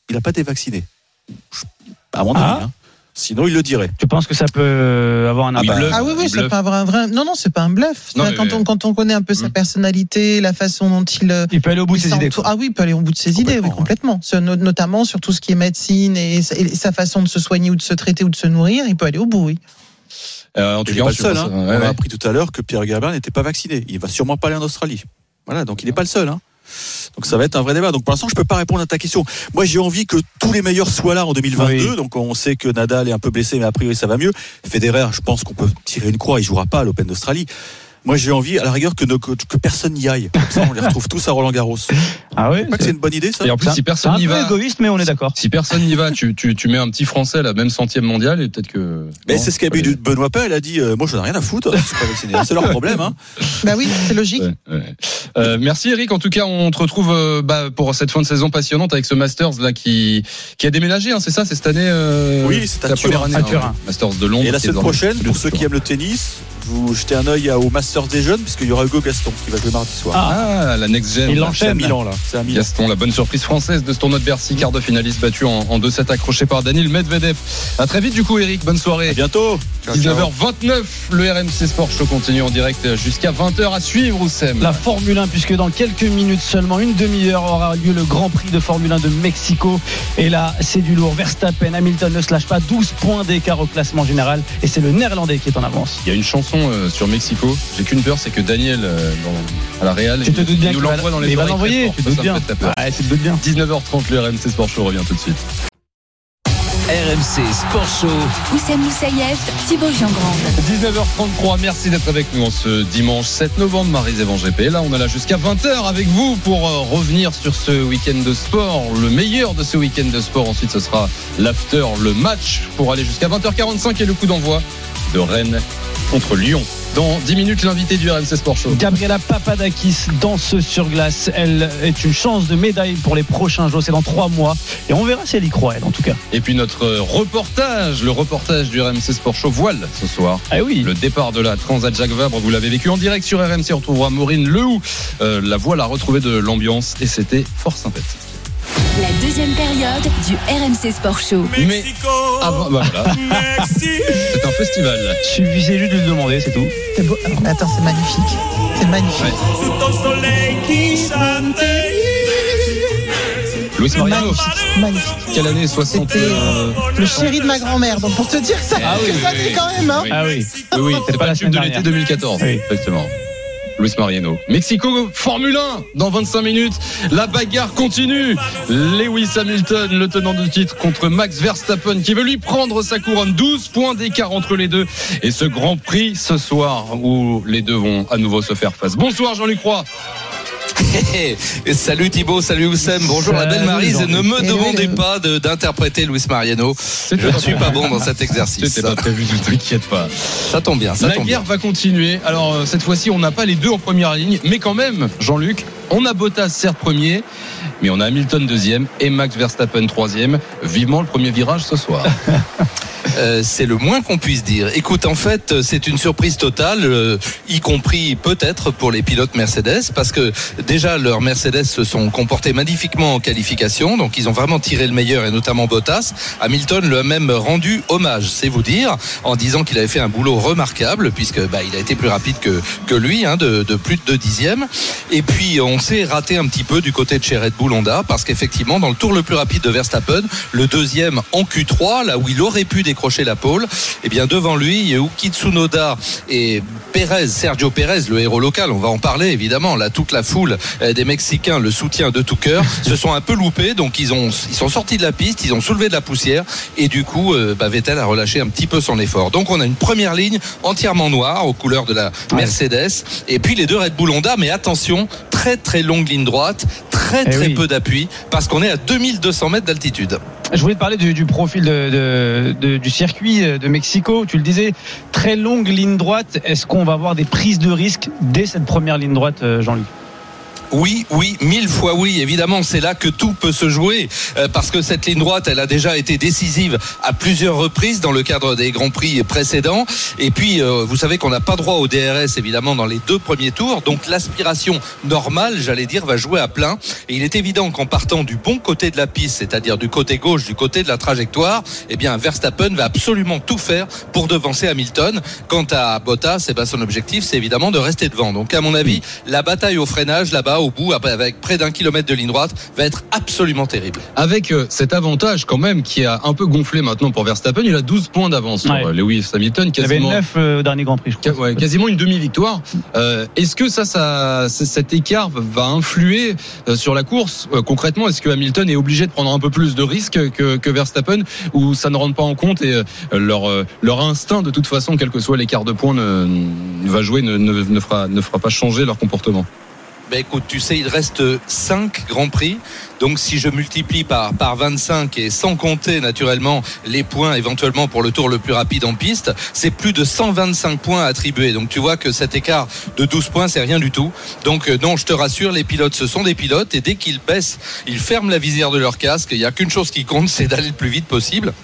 il n'a pas été vacciné. À mon avis. Ah. hein. Sinon, il le dirait. Tu penses que ça peut avoir un impact bleu. Ah oui, oui, peut avoir un vrai. Non, non, c'est pas un bluff. Non, Enfin, mais- quand, on, quand on connaît un peu sa Hmm. personnalité, la façon dont il. euh, Il peut aller au bout de ses idées. Ah oui, il peut aller au bout de ses idées, oui, Complètement, Notamment sur tout ce qui est médecine et sa, et sa façon de se soigner ou de se traiter ou de se nourrir, il peut aller au bout, oui. Euh, en tout cas, pas seul. hein. On ouais. a appris tout à l'heure que Pierre Gabin n'était pas vacciné. Il va sûrement pas aller en Australie. Voilà, donc il n'est pas le seul. hein. Donc ça va être un vrai débat. Donc pour l'instant, je peux pas répondre à ta question. Moi, j'ai envie que tous les meilleurs soient là en 2022. Oui. Donc on sait que Nadal est un peu blessé, mais a priori ça va mieux. Federer, je pense qu'on peut tirer une croix. Il jouera pas à l'Open d'Australie. Moi, j'ai envie, à la rigueur, que, nos- que, que personne n'y aille. Comme ça, on les retrouve tous à Roland Garros. Ah oui Pas que c'est une bonne idée, ça Et en plus, C'est un- si C'est personne un n'y peu va, égoïste, mais on est d'accord. si personne n'y va, tu, tu, tu mets un petit Français là, même centième mondial, et peut-être que. Mais c'est ce qu'a dit Benoît Paire. Il a dit, euh, moi, je n'en ai rien à foutre. Je suis pas vacciné. C'est leur problème. Hein. Bah oui, c'est logique. Ouais, ouais. Euh, merci Eric. En tout cas, on te retrouve euh, bah, pour cette fin de saison passionnante avec ce Masters là qui qui a déménagé. Hein, c'est ça, c'est cette année. euh, Oui, c'est à la Turin. année. À hein, Turin. Masters de Londres. Et la semaine prochaine, pour ceux qui aiment le tennis, vous jetez un œil au Masters des jeunes, puisqu'il y aura Hugo Gaston qui va jouer mardi soir. Ah, la next gen. Il à Milan, là. C'est à Milan. Gaston, la bonne surprise française de ce tournoi de Bercy, quart de finaliste battu en, en 2-7 accroché par Daniel Medvedev. À très vite du coup Eric, bonne À soirée. bientôt. Ciao, ciao. 19h29, le RMC Sport Show continue en direct jusqu'à 20h à suivre Oussem. La Formule 1, puisque dans quelques minutes seulement, une demi-heure, aura lieu le Grand Prix de Formule 1 de Mexico. Et là, c'est du lourd. Verstappen, Hamilton ne se lâche pas. 12 points d'écart au classement général. Et c'est le Néerlandais qui est en avance. Il y a une chanson euh, sur Mexico. J'ai qu'une peur, c'est que Daniel, euh, dans- à la Real, Tu te il, doutes bien il nous l'envoie dans les il va oreilles l'envoyer. te doutes bien. tu te doutes bien. 19h30, le RMC Sport Show revient tout de suite. RMC Sport Show. Oussem Moussaïef, Thibaut Jean-Grande. 19h33, merci d'être avec nous en ce dimanche 7 novembre, Marie-Zévan GP. Là, on est là jusqu'à 20h avec vous pour euh, revenir sur ce week-end de sport, le meilleur de ce week-end de sport. Ensuite, ce sera l'after, le match pour aller jusqu'à 20h45 et le coup d'envoi de Rennes contre Lyon. Dans 10 minutes, l'invité du RMC Sport Show. Gabriela Papadakis, danseuse sur glace. Elle est une chance de médaille pour les prochains jours. C'est dans trois mois. Et on verra si elle y croit, elle, en tout cas. Et puis notre reportage, le reportage du RMC Sport Show voile ce soir. Ah oui. Le départ de la Transat Jacques Vabre, vous l'avez vécu en direct sur RMC. On retrouvera Maureen Lehoux. Euh, la voile a retrouvé de l'ambiance et c'était fort sympathique. La deuxième période du RMC Sport Show. Mais avant, bah voilà, c'est un festival. Suffisait juste de le demander, c'est tout. C'est beau. Mais attends, c'est magnifique. C'est magnifique. Louis Mariano, Magnifique. Magnifique. quelle année 60 C'était euh, le chéri de ma grand-mère. Donc pour te dire ça, Ah oui, que ça oui, fait oui. quand même. Hein. Ah oui. Oui, oui, c'est pas pas la tube de l'été dernière. 2014. Oui. Exactement. Luis Mariano. Mexico, Formule 1, dans 25 minutes. La bagarre continue. Lewis Hamilton, le tenant du titre, contre Max Verstappen, qui veut lui prendre sa couronne. 12 points d'écart entre les deux. Et ce grand prix ce soir, où les deux vont à nouveau se faire face. Bonsoir Jean-Luc Roy. Salut Thibaut, salut Oussem, bonjour la belle Marise. Ne me demandez pas d'interpréter Luis Mariano. Je ne suis pas bon dans cet exercice. C'était pas prévu, ne t'inquiète pas. Ça tombe bien, ça La tombe bien. guerre va continuer. Alors euh, cette fois-ci, on n'a pas les deux en première ligne, mais quand même, Jean-Luc, on a Bottas certes premier, mais on a Hamilton deuxième et Max Verstappen troisième. Vivement le premier virage ce soir. Euh, c'est le moins qu'on puisse dire. Écoute, en fait, c'est une surprise totale, euh, y compris peut-être pour les pilotes Mercedes, parce que déjà leurs Mercedes se sont comportés magnifiquement en qualification, donc ils ont vraiment tiré le meilleur, et notamment Bottas. Hamilton lui a même rendu hommage, c'est vous dire, en disant qu'il avait fait un boulot remarquable, puisque bah, il a été plus rapide que, que lui, hein, de, plus de 2 dixièmes. Et puis on s'est raté un petit peu du côté de chez Red Bull Honda, parce qu'effectivement, dans le tour le plus rapide de Verstappen, le deuxième en Q3, là où il aurait pu décrocher la pole, et bien devant lui, il y a Yuki Tsunoda et Perez, Sergio Perez, le héros local, on va en parler évidemment. Là, toute la foule euh, des Mexicains, le soutien de tout cœur, se sont un peu loupés, donc ils ont ils sont sortis de la piste, ils ont soulevé de la poussière, et du coup, euh, bah, Vettel a relâché un petit peu son effort. Donc on a une première ligne entièrement noire aux couleurs de la Mercedes, et puis les deux Red Bull Honda, mais attention, très très longue ligne droite, très Eh très oui. peu d'appui, parce qu'on est à 2200 mètres d'altitude. Je voulais te parler du, du profil de, de- de- du circuit de Mexico. Tu le disais, très longue ligne droite. Est-ce qu'on va avoir des prises de risque dès cette première ligne droite, euh, Jean-Luc Oui, oui, mille fois oui. Évidemment, c'est là que tout peut se jouer euh, parce que cette ligne droite, elle a déjà été décisive à plusieurs reprises dans le cadre des grands prix précédents. Et puis, euh, vous savez qu'on n'a pas droit au DRS évidemment dans les deux premiers tours, donc l'aspiration normale, j'allais dire, va jouer à plein. Et il est évident qu'en partant du bon côté de la piste, c'est-à-dire du côté gauche, du côté de la trajectoire, eh bien Verstappen va absolument tout faire pour devancer Hamilton. Quant à Bottas, eh ben, son objectif, c'est évidemment de rester devant. Donc, à mon avis, la bataille au freinage là-bas au bout, avec près d'un kilomètre de ligne droite, va être absolument terrible. Avec euh, cet avantage quand même qui a un peu gonflé maintenant pour Verstappen, il a 12 points d'avance sur Ouais. euh, Lewis Hamilton, Il y avait quasiment, 9 euh, au dernier Grand Prix, je crois. ouais, quasiment une demi-victoire. Euh, est-ce que ça, cet écart va influer sur la course Euh, Concrètement, est-ce que Hamilton est obligé de prendre un peu plus de risques que, que Verstappen ou ça ne rentre pas en compte et euh, leur, euh, leur instinct de toute façon, quel que soit l'écart de points, ne, ne va jouer, ne, ne, ne fera, ne fera pas changer leur comportement? Ben écoute, tu sais, il reste 5 grands prix. Donc si je multiplie par, par 25 et sans compter naturellement les points éventuellement pour le tour le plus rapide en piste, c'est plus de 125 points attribués. Donc tu vois que cet écart de 12 points, c'est rien du tout. Donc euh, non, je te rassure, les pilotes, ce sont des pilotes et dès qu'ils baissent, ils ferment la visière de leur casque. Il n'y a qu'une chose qui compte, c'est d'aller le plus vite possible.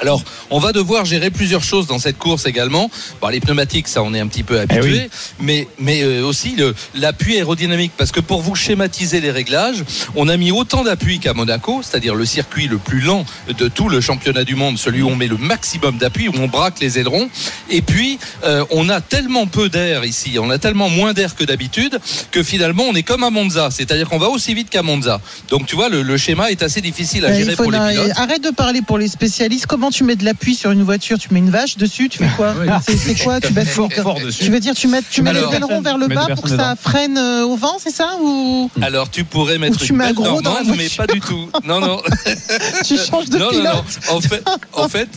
Alors, on va devoir gérer plusieurs choses dans cette course également. Bon, les pneumatiques, ça, on est un petit peu habitué, mais mais euh, aussi l'appui aérodynamique, parce que pour vous schématiser les réglages, on a mis autant d'appui qu'à Monaco, c'est-à-dire le circuit le plus lent de tout le championnat du monde, celui où on met le maximum d'appui, où on braque les ailerons. Et puis, euh, on a tellement peu d'air ici, on a tellement moins d'air que d'habitude, que finalement, on est comme à Monza, c'est-à-dire qu'on va aussi vite qu'à Monza. Donc, tu vois, le, le schéma est assez difficile à Euh, gérer pour les pilotes. arrête de parler pour les spécialistes. Comment tu mets de l'appui sur une voiture? Tu mets une vache dessus? Tu fais quoi? Oui. C'est quoi? Tu baisses Fort, fort dessus. Tu veux dire tu mets, tu mets Alors- les ailerons vers le Mets bas pour que ça freine euh, au vent, c'est ça ou? Alors tu pourrais mettre tu une mets un gros dans normande, mais pas du tout. Non, non. tu changes de non, non, pilote non. En fait, en fait,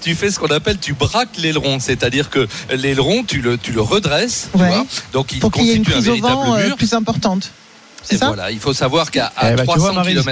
tu fais ce qu'on appelle, tu braques l'aileron, c'est-à-dire que l'aileron, tu le, tu le redresses, tu Ouais. vois. Donc il pour qu'il y ait une constitue un prise au vent euh, mur. plus importante. C'est Et ça? voilà, il faut savoir qu'à à Eh ben, vois, 300 Maryse.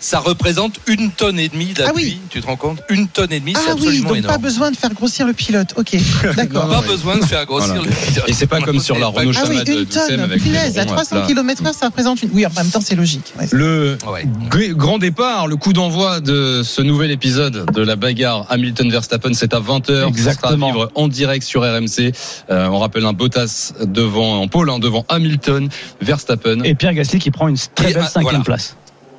Ça représente une tonne et demie d'appui. Ah oui. Tu te rends compte? Une tonne et demie, c'est Ah oui, absolument donc pas énorme. besoin de faire grossir le pilote. Ok, d'accord. Pas besoin de faire grossir Voilà. le pilote. Et c'est pas comme sur la Renault Ah oui, une tonne. avec Punaise, à ronds 300 plat. km/h, ça représente une. Oui, en même temps, c'est logique. ouais. Le Ouais. grand départ, le coup d'envoi de ce nouvel épisode de la bagarre Hamilton-Verstappen, c'est à 20h. Exactement. à vivre en direct sur RMC. Euh, on rappelle un Bottas devant, en pôle, hein, devant Hamilton, Verstappen. Et Pierre Gasly qui prend une très belle ah, cinquième voilà. place.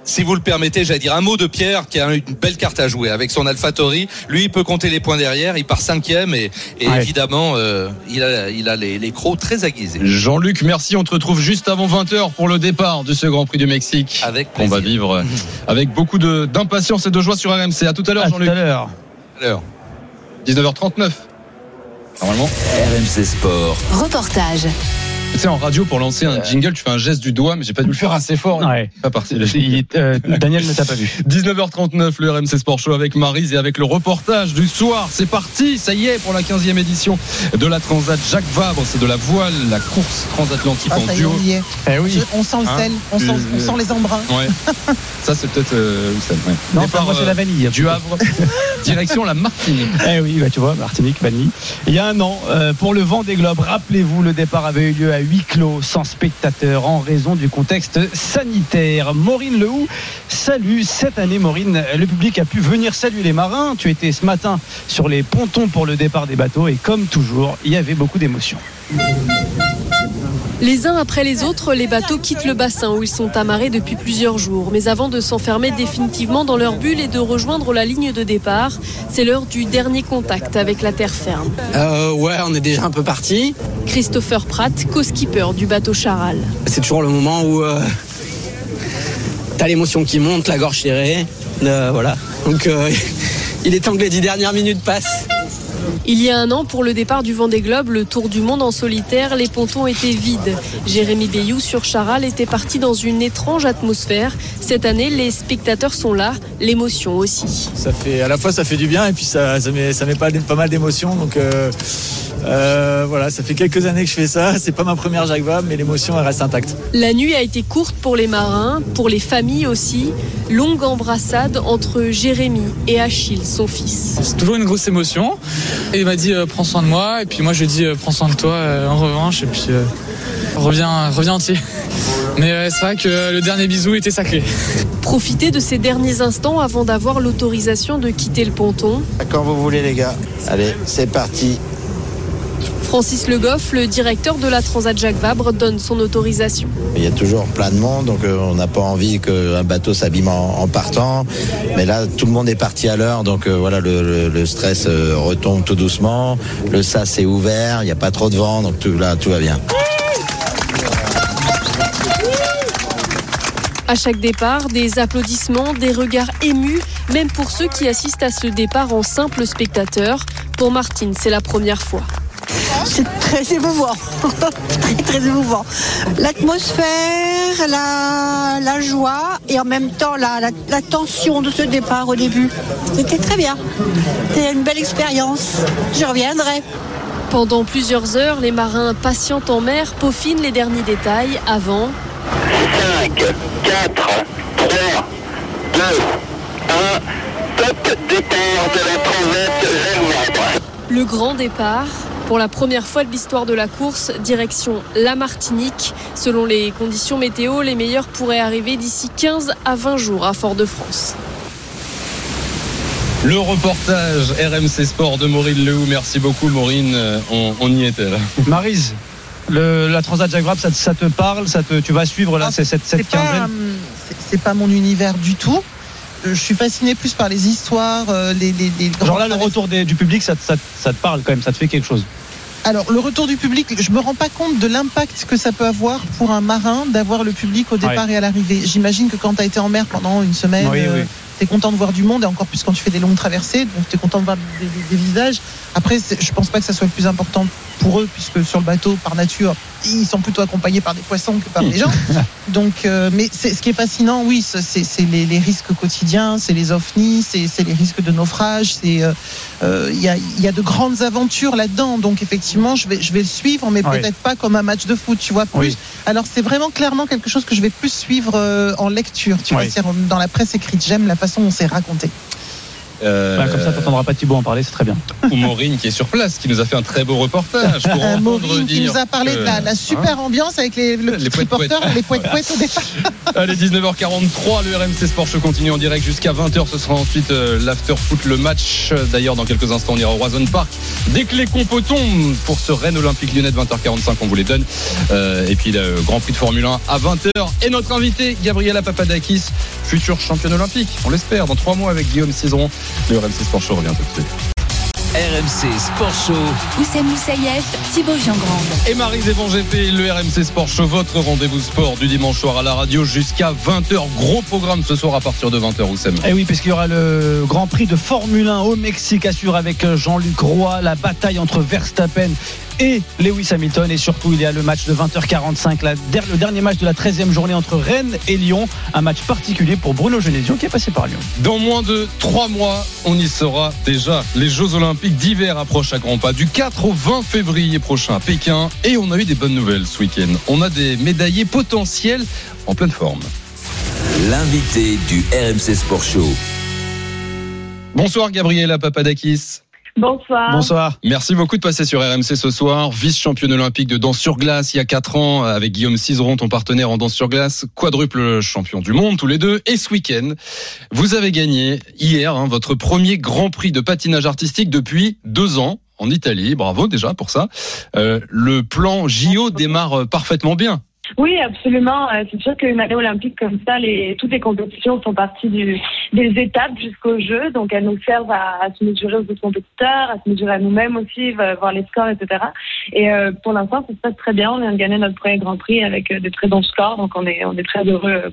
Si vous le permettez, j'allais dire un mot de Pierre qui a une belle carte à jouer avec son AlphaTauri. Lui, il peut compter les points derrière. Il part cinquième et, et Ouais. évidemment, euh, il a, il a les, les crocs très aiguisés. Jean-Luc, merci. On te retrouve juste avant 20h pour le départ de ce Grand Prix du Mexique. Avec qu'on va plaisir. vivre avec beaucoup d'impatience et de joie sur RMC. À tout à l'heure, À tout Jean-Luc. à l'heure. Alors. 19h39. Normalement. RMC Sport. Reportage. Tu sais, en radio, pour lancer un jingle, tu fais un geste du doigt, mais j'ai pas dû le faire assez fort. Ouais. Pas parti. Euh, Daniel ne t'a pas vu. 19h39, le RMC Sport Show avec Marise et avec le reportage du soir. C'est parti, ça y est, pour la 15e édition de la Transat Jacques Vabre. C'est de la voile, la course transatlantique Ah, en duo. on y est. Eh oui. Je- on sent le Hein sel, on sent, on sent les embruns. Ouais. ça, c'est peut-être euh, Wissem, ouais. Non, Départ, moi c'est la euh, vanille. du Havre, direction la Martinique. Eh oui, bah tu vois, Martinique, vanille. Il y a un an, euh, pour le vent des globes, rappelez-vous, le départ avait eu lieu à huis clos, sans spectateurs, en raison du contexte sanitaire. Maureen Lehou, salut. Cette année, Maureen, le public a pu venir saluer les marins. Tu étais ce matin sur les pontons pour le départ des bateaux et comme toujours, il y avait beaucoup d'émotions. Les uns après les autres, les bateaux quittent le bassin où ils sont amarrés depuis plusieurs jours. Mais avant de s'enfermer définitivement dans leur bulle et de rejoindre la ligne de départ, c'est l'heure du dernier contact avec la terre ferme. Euh, ouais, on est déjà un peu parti. Christopher Pratt, co-skipper du bateau Charal. C'est toujours le moment où euh, t'as l'émotion qui monte, la gorge serrée. Euh, voilà. Donc euh, il est temps que les dix dernières minutes passent. Il y a un an, pour le départ du Vendée Globe, le tour du monde en solitaire, les pontons étaient vides. Jérémy Bayou sur Charal était parti dans une étrange atmosphère. Cette année, les spectateurs sont là, l'émotion aussi. Ça fait, à la fois ça fait du bien et puis ça, ça met, ça pas mal d'émotions. Donc euh, euh, voilà, ça fait quelques années que je fais ça. C'est pas ma première Jacques Vabre, mais l'émotion reste intacte. La nuit a été courte pour les marins, pour les familles aussi. Longue embrassade entre Jérémy et Achille, son fils. C'est toujours une grosse émotion. Et il m'a dit euh, prends soin de moi et puis moi je lui ai dit euh, prends soin de toi euh, en revanche et puis euh, reviens, reviens entier. Mais euh, c'est vrai que le dernier bisou était sacré. Profitez de ces derniers instants avant d'avoir l'autorisation de quitter le ponton. Quand vous voulez les gars. Allez, c'est parti. Francis Le Goff, le directeur de la Transat Jacques Vabre, donne son autorisation. Il y a toujours plein de monde, donc euh, on n'a pas envie qu'un bateau s'abîme en, partant. Mais là, tout le monde est parti à l'heure, donc euh, voilà, le, le- le stress euh, retombe tout doucement. Le sas est ouvert, il n'y a pas trop de vent, donc tout, là, tout va bien. À chaque départ, des applaudissements, des regards émus, même pour ceux qui assistent à ce départ en simple spectateur. Pour Martine, c'est la première fois. C'est très émouvant, très très émouvant. L'atmosphère, la, la joie et en même temps la, la, la tension de ce départ au début. C'était très bien. C'était une belle expérience. Je reviendrai. Pendant plusieurs heures, les marins patientent en mer peaufinent les derniers détails avant 5, 4, 3, 2, 1, top départ de la transat le grand départ. Pour la première fois de l'histoire de la course, direction la Martinique. Selon les conditions météo, les meilleurs pourraient arriver d'ici 15 à 20 jours à Fort-de-France. Le reportage RMC Sport de Maureen Lehou. Merci beaucoup, Maureen. Euh, On, on y était là. Marise, le- la Transat Jacques Vabre, ça, te- ça te parle ça te, Tu vas suivre là, c'est cette, cette quinzaine euh, c'est pas mon univers du tout. Euh, Je suis fascinée plus par les histoires, euh, les, les, les grands Genre là, le retour des- du public, ça, te- ça te- ça te parle quand même, ça te fait quelque chose. Alors, le retour du public, je me rends pas compte de l'impact que ça peut avoir pour un marin d'avoir le public au départ Ouais. et à l'arrivée. J'imagine que quand tu as été en mer pendant une semaine, Oui, oui. tu es content de voir du monde, et encore plus quand tu fais des longues traversées, donc tu es content de voir des, des- des visages. Après, je pense pas que ça soit le plus important pour eux, puisque sur le bateau, par nature, ils sont plutôt accompagnés par des poissons que par des gens. Donc, euh, mais c'est- ce qui est fascinant, oui, c'est les, les risques quotidiens, c'est les ovnis, c'est les risques de naufrage, euh, euh, il y, a, y a de grandes aventures là-dedans. Donc effectivement, je vais je vais le suivre, mais peut-être pas comme un match de foot, tu vois. Plus. Oui. Alors c'est vraiment clairement quelque chose que je vais plus suivre euh, en lecture, tu vois, Oui. c'est-à-dire dans la presse écrite. J'aime la façon dont c'est raconté. Euh, Bah, comme ça, t'entendras pas Thibaut en parler, c'est très bien. Ou Maureen qui est sur place, qui nous a fait un très beau reportage. Pour Euh, Maureen qui nous a parlé de la, la super Hein ambiance avec les, le Les petit poètes-poètes. reporter, les poètes poètes au départ. Allez, 19h43, le RMC Sport Show continue en direct jusqu'à 20h. Ce sera ensuite euh, l'after foot, le match. D'ailleurs, dans quelques instants, on ira au Roison Park. Dès que les compos tombent pour ce Rennes Olympique Lyonnais de 20h45, on vous les donne. Euh, et puis le Grand Prix de Formule 1 à 20h. Et notre invité, Gabriela Papadakis, futur championne olympique. On l'espère, dans trois mois avec Guillaume Cizeron. Le RMC Sport Show revient tout de suite. RMC Sport Show. Oussem Moussaïef, Thibaut Jean-Grande. Et Marie Zévan GP, le RMC Sport Show, votre rendez-vous sport du dimanche soir à la radio jusqu'à 20h. Gros programme ce soir à partir de 20h, Oussem. Et oui, puisqu'il y aura le Grand Prix de Formule 1 au Mexique, assure avec Jean-Luc Roy la bataille entre Verstappen et Lewis Hamilton. Et surtout, il y a le match de 20h45, la der- le dernier match de la 13e journée entre Rennes et Lyon. Un match particulier pour Bruno Genesio qui est passé par Lyon. Dans moins de trois mois, on y sera déjà. Les Jeux Olympiques d'hiver approchent à grands pas du 4 au 20 février prochain à Pékin. Et on a eu des bonnes nouvelles ce week-end. On a des médaillés potentiels en pleine forme. L'invité du RMC Sport Show. Bonsoir Gabriela Papadakis. Bonsoir. Bonsoir. Merci beaucoup de passer sur RMC ce soir. Vice-championne olympique de danse sur glace il y a 4 ans avec Guillaume Cizeron, ton partenaire en danse sur glace, quadruple champion du monde tous les deux. Et ce week-end, vous avez gagné hier hein, votre premier Grand Prix de patinage artistique depuis deux ans en Italie. Bravo déjà pour ça. Euh, le plan JO démarre parfaitement bien. Oui, absolument. Euh, C'est sûr qu'une année olympique comme ça, toutes les compétitions font partie des étapes jusqu'au jeu. Donc, elles nous servent à, se mesurer aux autres compétiteurs, à se mesurer à nous-mêmes aussi, va- voir les scores, etc. Et euh, pour l'instant, ça se passe très bien. On vient de gagner notre premier Grand Prix avec euh, des très bons scores. Donc, on est, très heureux. euh,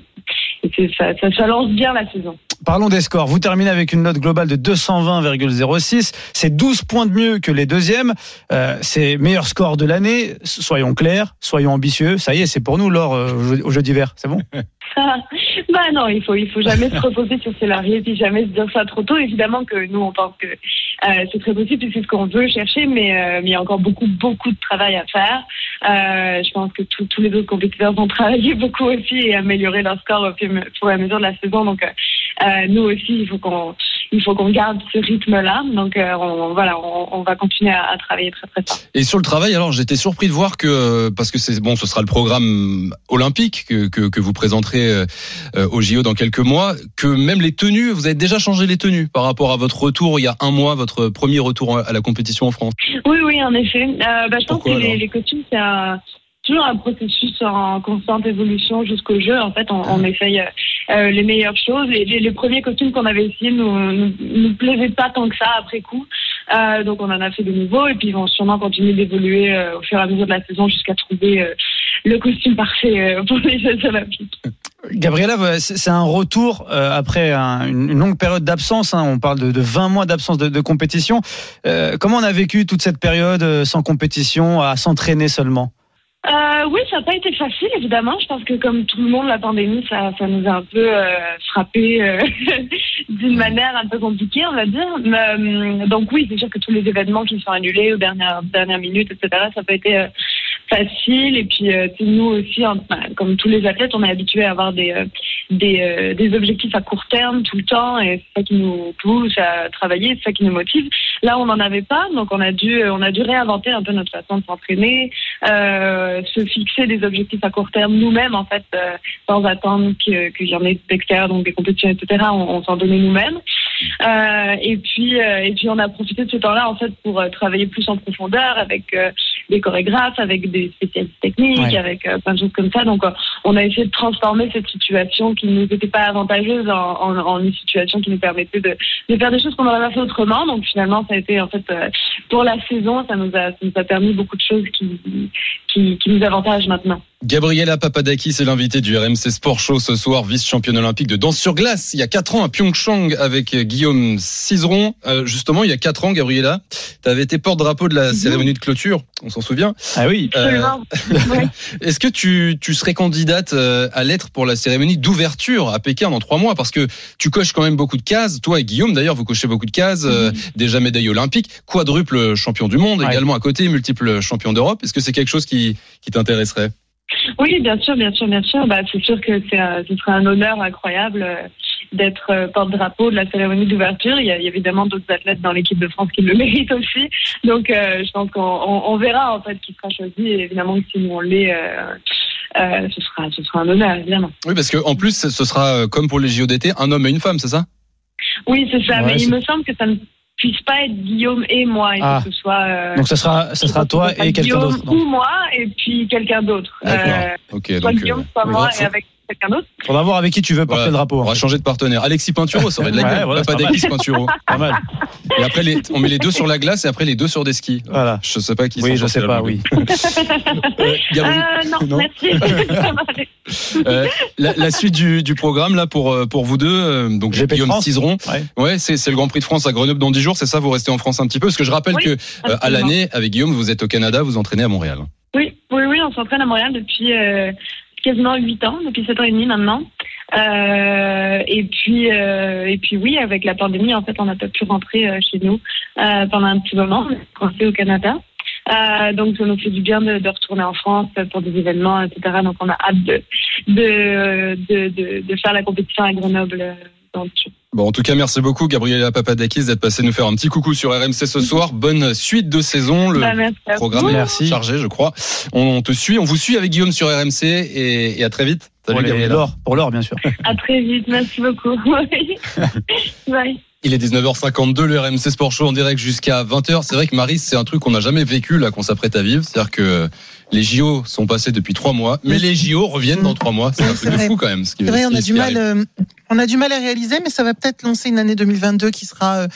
Et ça, ça lance bien la saison. Parlons des scores. Vous terminez avec une note globale de 220,06. C'est 12 points de mieux que les deuxièmes. Euh, c'est meilleur score de l'année. Soyons clairs, soyons ambitieux. Ça y est, c'est pour nous, Laure, euh, au jeu- d'hiver. C'est bon bah non, il faut il faut jamais se reposer sur ses lauriers puis jamais se dire ça trop tôt. Évidemment que nous on pense que euh, c'est très possible puis c'est ce qu'on veut chercher, mais euh, mais il y a encore beaucoup beaucoup de travail à faire. Euh, je pense que tous tous les autres compétiteurs vont travailler beaucoup aussi et améliorer leur score au fur et à mesure de la saison. Donc nous aussi il faut qu'on il faut qu'on garde ce rythme-là. Donc euh, on, voilà, on, on va continuer à, à travailler très très fort. Et sur le travail, alors j'étais surpris de voir que parce que c'est bon, ce sera le programme olympique que, que, que vous présenterez euh, au JO dans quelques mois, que même les tenues, vous avez déjà changé les tenues par rapport à votre retour il y a un mois, votre premier retour à la compétition en France. Oui, oui, en effet. Euh, bah, je pense que les, les costumes, c'est un- toujours un processus en constante évolution jusqu'au jeu. En fait, on, on essaye euh, les meilleures choses. Et les, les premiers costumes qu'on avait essayés nous, nous, nous plaisaient pas tant que ça après coup. Euh, donc, on en a fait de nouveaux et puis ils vont sûrement continuer d'évoluer euh, au fur et à mesure de la saison jusqu'à trouver euh, le costume parfait euh, pour les Jeux Olympiques. Gabriela, c'est un retour euh, après un- une longue période d'absence. hein. On parle de, de 20 mois d'absence de, de compétition. Euh, comment on a vécu toute cette période euh, sans compétition, à s'entraîner seulement? Euh, oui, ça n'a pas été facile, évidemment. Je pense que comme tout le monde, la pandémie, ça, ça nous a un peu euh, frappé euh, d'une manière un peu compliquée, on va dire. Euh, donc oui, c'est sûr que tous les événements qui sont annulés aux dernières, dernières minutes, etc., ça n'a pas été facile. Et puis, euh, nous aussi, en- enfin, comme tous les athlètes, on est habitué à avoir des, euh, des, euh, des objectifs à court terme tout le temps. Et c'est ça qui nous pousse à travailler, c'est ça qui nous motive. Là, on n'en avait pas, donc on a dû, on a dû réinventer un peu notre façon de s'entraîner, se fixer des objectifs à court terme nous-mêmes, en fait, sans attendre que- qu'il y en ait d'extérieur, donc des compétitions, etc. On, s'en donnait nous-mêmes. Et puis, et puis, on a profité de ce temps-là, en fait, pour travailler plus en profondeur avec des chorégraphes, avec des spécialistes techniques, Ouais. avec euh, plein de choses comme ça. Donc, euh, on a essayé de transformer cette situation qui ne nous était pas avantageuse en, en, en une situation qui nous permettait de, de faire des choses qu'on n'aurait pas fait autrement. Donc, finalement, ça a été, en fait, euh, pour la saison, ça nous a, ça nous a permis beaucoup de choses qui, qui, qui nous avantagent maintenant. Gabriela Papadakis est l'invité du RMC Sport Show ce soir, vice-championne olympique de danse sur glace. Il y a quatre ans à Pyeongchang avec euh, Guillaume Cizeron. Euh, justement, il y a quatre ans, Gabriela, tu avais été porte-drapeau de la cérémonie de clôture. On s'en souvient. Ah oui. Absolument. Est-ce que tu, tu serais candidate euh, à l'être pour la cérémonie d'ouverture à Pékin dans trois mois? Parce que tu coches quand même beaucoup de cases. Toi et Guillaume, d'ailleurs, vous cochez beaucoup de cases. euh, déjà médaille olympique, quadruple champion du monde, également à côté, multiple champion d'Europe. Est-ce que c'est quelque chose qui, qui t'intéresserait? Oui, bien sûr, bien sûr, bien sûr. Bah, c'est sûr que c'est, ce serait un honneur incroyable euh, d'être euh, porte-drapeau de la cérémonie d'ouverture. Il y a, évidemment d'autres athlètes dans l'équipe de France qui le méritent aussi. Donc, euh, je pense qu'on on, on verra en fait qui sera choisi. Et évidemment, si nous on l'est, euh, euh, ce sera, ce sera un honneur, évidemment. Oui, parce que en plus, ce sera comme pour les JO d'été, un homme et une femme, c'est ça? Oui, c'est ça. Ouais, mais il me semble que ça ne puisse pas être Guillaume et moi. Ah. faut que ce soit. euh, Donc ça sera, ça sera toi et quelqu'un d'autre. Ou moi et puis quelqu'un d'autre. Euh, Ok, soit donc Guillaume, euh, soit moi et avec quelqu'un d'autre. Faudra voir avec qui tu veux porter voilà, le drapeau. On va changer de partenaire. Alexis Pinturo, ça aurait de la Ouais, gueule. voilà, Papadakis, mal. Pinturo. Pas mal. Et après, les, on met les deux sur la glace et après les deux sur des skis. Voilà. Je sais pas qui Oui, je sais pas, oui. Gabriel- Euh, non, Non. merci. Va. Euh, la, la suite du, du programme là pour euh, pour vous deux, euh, donc GP Guillaume France. Cizeron. Ouais. Ouais, c'est c'est le Grand Prix de France à Grenoble dans 10 jours, c'est ça Vous restez en France un petit peu? Parce que je rappelle Oui, que euh, à l'année avec Guillaume, vous êtes au Canada, vous entraînez à Montréal. Oui, oui, oui, on s'entraîne à Montréal depuis euh, quasiment 8 ans, depuis 7 ans et demi maintenant. Euh, et puis, euh, et puis oui, avec la pandémie, en fait, on n'a pas pu rentrer euh, chez nous euh, pendant un petit moment, on au Canada. Euh, donc, ça nous fait du bien de, de retourner en France pour des événements, etc. Donc, on a hâte de, de, de, de faire la compétition à Grenoble Bon, en tout cas, merci beaucoup, Gabriela Papadakis, d'être passé nous faire un petit coucou sur RMC ce soir. Bonne suite de saison. Le Bah, merci programme est Merci. chargé, je crois. On te suit, on vous suit avec Guillaume sur RMC et, et à très vite. Salut, Gabriela. l'or, pour l'or, bien sûr. À très vite, merci beaucoup. Bye. Il est 19h52, le RMC Sport Show en direct jusqu'à 20h. C'est vrai que Marie, c'est un truc qu'on n'a jamais vécu là, qu'on s'apprête à vivre. C'est-à-dire que les JO sont passés depuis trois mois, mais les JO reviennent dans trois mois. C'est un truc de fou quand même. Ce qui, C'est vrai, ce on a du mal, euh, on a du mal à réaliser, mais ça va peut-être lancer une année 2022 qui sera euh,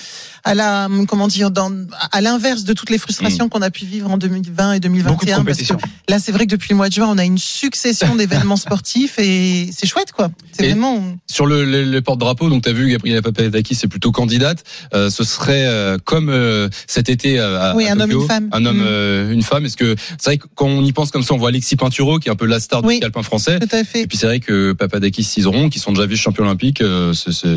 à la, comment dire, dans, à l'inverse de toutes les frustrations qu'on a pu vivre en 2020 et 2021. Beaucoup de parce que là, c'est vrai que depuis le mois de juin, on a une succession d'événements sportifs et c'est chouette, quoi. C'est vraiment. Sur le, le, le porte-drapeau, donc tu as vu Gabriela Papadakis, c'est plutôt candidate. Euh, ce serait euh, comme euh, cet été à, Oui, à un homme, une femme. Un homme, Mm. euh, une femme. Est-ce que c'est vrai que quand on y pense comme ça, on voit Alexis Pinturo qui est un peu la star du ski alpin français. Tout à fait. Et puis c'est vrai que Papadakis Cizeron, qui sont déjà vice-champions olympiques, euh, c'est.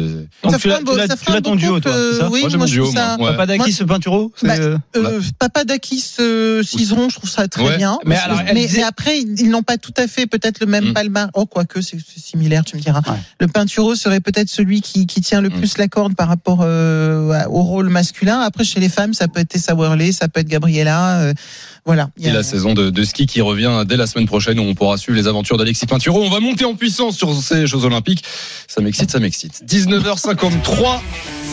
Donc Ça tu l'as ton duo, toi, ça euh, oui, Moi, j'ai moi, mon je trouve duo, ça- moi. Ouais. Papadakis, Bah, euh, euh, Papadakis, euh, Cizeron, je trouve ça très Ouais. bien. Mais alors, elle mais, disait- mais après, ils n'ont pas tout à fait peut-être le même Mm. palmarès. Oh, quoique, c'est c'est similaire, tu me diras. Ouais. Le Pinturo serait peut-être celui qui, qui tient le Mm. plus la corde par rapport euh, au rôle masculin. Après, chez les femmes, ça peut être Tessa Worley, ça peut être Gabriella. Voilà. Et la saison de, de ski qui revient dès la semaine prochaine où on pourra suivre les aventures d'Alexis Pinturo. On va monter en puissance sur ces Jeux Olympiques. Ça m'excite, ça m'excite. 19h53.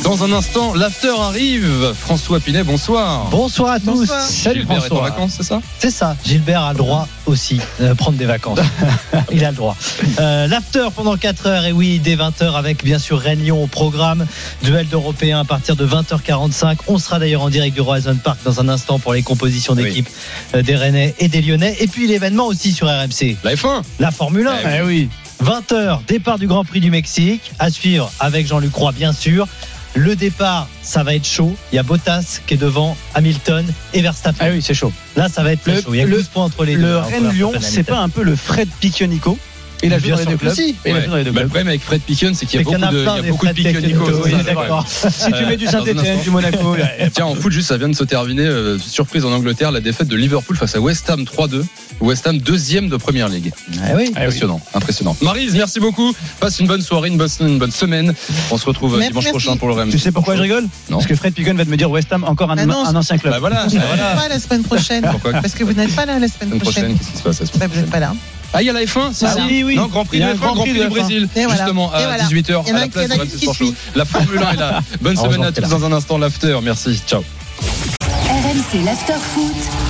Dans un instant, l'after arrive. François Pinet, bonsoir. Bonsoir à tous. Bonsoir. Salut Gilbert est en François. vacances, c'est ça C'est ça. Gilbert a le droit aussi de prendre des vacances. Il a le droit. Euh, L'after pendant 4 heures et oui, dès 20h avec bien sûr Rennes-Lyon au programme. Duel d'Européens à partir de 20h45. On sera d'ailleurs en direct du Horizon Park dans un instant pour les compositions d'équipe euh, des Rennais et des Lyonnais. Et puis l'événement aussi sur RMC. La F1 La Formule 1. Eh oui. 20h, départ du Grand Prix du Mexique. À suivre avec Jean-Luc Roy, bien sûr. Le départ, ça va être chaud. Il y a Bottas qui est devant Hamilton et Verstappen. Ah oui, c'est chaud. Là, ça va être Le- chaud. Il y a le- 12 points entre les deux. Le hein, Rennes-Lyon, c'est pas un peu le Fred Piccionico Il a joué dans les deux que clubs. si. Et il a Ouais. joué dans les deux Bah, le problème avec Fred Piquion, c'est qu'il y a beaucoup en a de, il y a beaucoup Piquionico. D'accord. Si tu mets du Saint-Etienne, du Monaco, Tiens, en foot, juste, ça vient de se terminer. euh, surprise en Angleterre, la défaite de Liverpool face à West Ham 3-2. West Ham deuxième de Première Ligue. Ah oui. Impressionnant, impressionnant. Marise, merci beaucoup. Passe une bonne soirée, une bonne, une bonne semaine. On se retrouve euh, Merci, dimanche merci. prochain pour le RMC. Tu sais pourquoi je rigole Non. Parce que Fred Pigon va te me dire West Ham, encore un, Ah non, un ancien club. Bah voilà, Vous bah n'êtes voilà. pas la semaine prochaine. Pourquoi Parce que vous n'êtes pas là la semaine semaine prochaine, prochaine. qu'est-ce qui se passe la semaine Bah, vous n'êtes pas là. Ah, il y a la F1 si, Voilà. si. Oui, oui. Non, Grand Prix Il y de a un F1, Grand Prix du F1. Brésil. Et. Justement, Et à voilà. 18h, Il y en à la place de Sport. Show. La Formule 1 est là. Bonne Heureusement semaine à tous dans un instant, l'after. Merci. Ciao. RMC l'after foot.